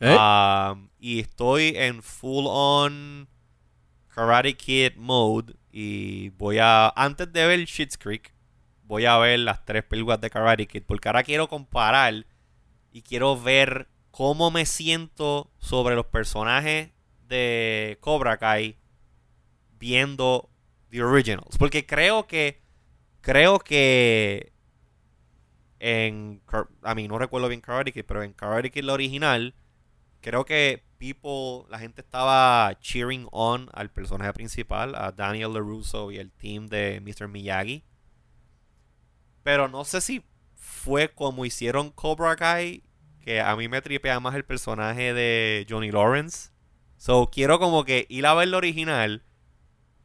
Um, y estoy en full on Karate Kid mode. Y voy a. Antes de ver Shit's Creek, voy a ver las tres películas de Karate Kid. Porque ahora quiero comparar y quiero ver cómo me siento sobre los personajes de Cobra Kai viendo The Originals. Porque creo que. Creo que. En. A mí no recuerdo bien Karate Kid, pero en Karate Kid la original. Creo que people, la gente estaba cheering on al personaje principal, a Daniel LaRusso y el team de Mr. Miyagi. Pero no sé si fue como hicieron Cobra Kai, que a mí me tripea más el personaje de Johnny Lawrence. So quiero como que ir a ver la original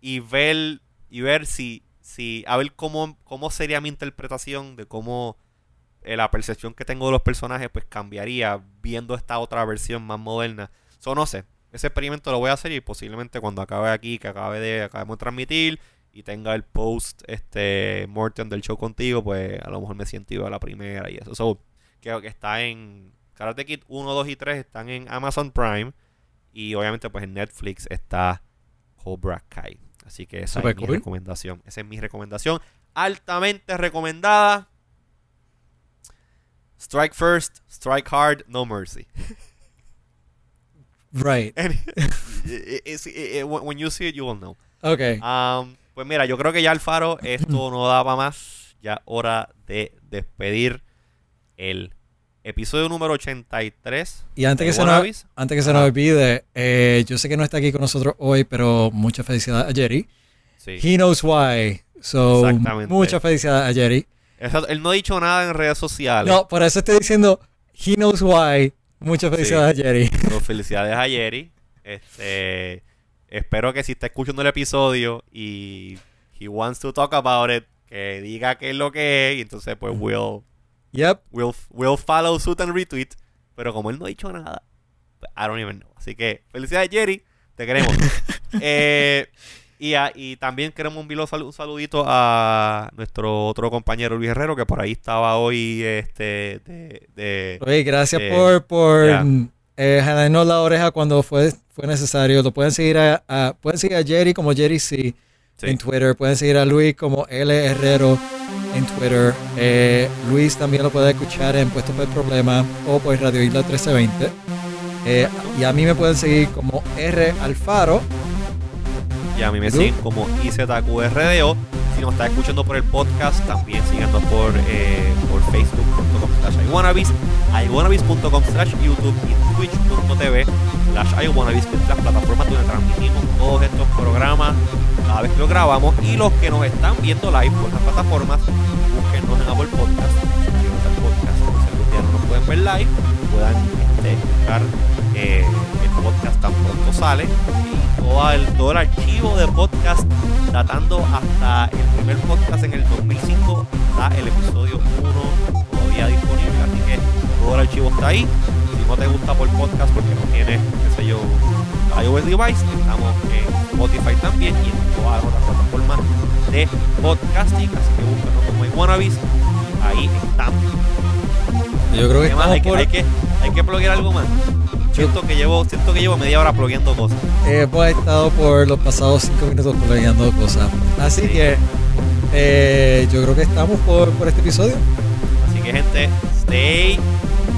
y ver y ver si si a ver cómo cómo sería mi interpretación de cómo eh, la percepción que tengo de los personajes pues cambiaría viendo esta otra versión más moderna. So, no sé. Ese experimento lo voy a hacer y posiblemente cuando acabe aquí, que acabe de, acabemos de transmitir y tenga el post este Morten del show contigo, pues a lo mejor me siento iba a la primera y eso. So, creo que está en Karate Kid 1, 2 y 3 están en Amazon Prime y obviamente pues en Netflix está Cobra Kai. Así que esa Super es mi recomendación. Esa es mi recomendación. Altamente recomendada. Strike first, strike hard, no mercy. Right. And it- it- it- when you see it, you will know. Ok. Um, pues mira, yo creo que ya Alfaro, esto no da para más. Ya hora de despedir el episodio número 83. Y antes que, se nos, antes que se nos olvide, eh, yo sé que no está aquí con nosotros hoy, pero mucha felicidad a Jerry. Sí. He knows why. So, Exactamente. mucha felicidad a Jerry. Exacto, Él no ha dicho nada en redes sociales. No, por eso estoy diciendo, he knows why. Mucha felicidad a Jerry. Felicidades a Jerry. Este, espero que si está escuchando el episodio y he wants to talk about it, que diga qué es lo que es y entonces pues we'll, Yep. we'll, we'll follow suit and retweet. Pero como él no ha dicho nada, pues, I don't even know. Así que felicidades Jerry, te queremos. Eh, y, a- y también queremos un un saludito a nuestro otro compañero Luis Herrero, que por ahí estaba hoy este de, de- Oye, gracias Eh, por, por ya. eh, jalarnos la oreja cuando fue, fue necesario. Lo pueden seguir a, a- pueden seguir a Jerry como Jerry C sí. en Twitter. Pueden seguir a Luis como L Herrero en Twitter. Eh, Luis también lo puede escuchar en Puesto por el Problema o por Radio Isla 1320. Eh, y a mí me pueden seguir como R Alfaro. Y a mí me siguen como IZQRDO. Si nos estás escuchando por el podcast, también síganos por, eh, por facebook.com slash iWannabes, iWannabes.com slash YouTube y twitch.tv slash es las plataformas donde transmitimos todos estos programas cada vez que los grabamos. Y los que nos están viendo live por las plataformas, búsquenos en Apple Podcast, al podcast, si no nos pueden ver live, puedan este, escuchar eh, el podcast tan pronto sale y todo el, todo el archivo de podcast datando hasta el primer podcast en el 2005 está el episodio 1 todavía disponible así que todo el archivo está ahí no te gusta por podcast porque no tienes qué sé yo iOS device. Estamos en Spotify también y en todas las otras plataformas de podcasting. Así que búsquenos como iWannabes. Ahí estamos. Yo creo que ¿Qué más? estamos Hay que, hay que, hay que pluguear algo más. Siento que llevo, siento que llevo media hora plugueando cosas. eh, hemos estado por los pasados cinco minutos planeando cosas. Así Sí. que eh, yo creo que estamos por, por este episodio. Así que gente, stay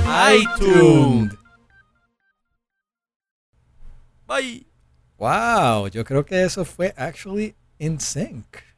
iTunes. Bye. Wow, yo creo que eso fue actually in sync.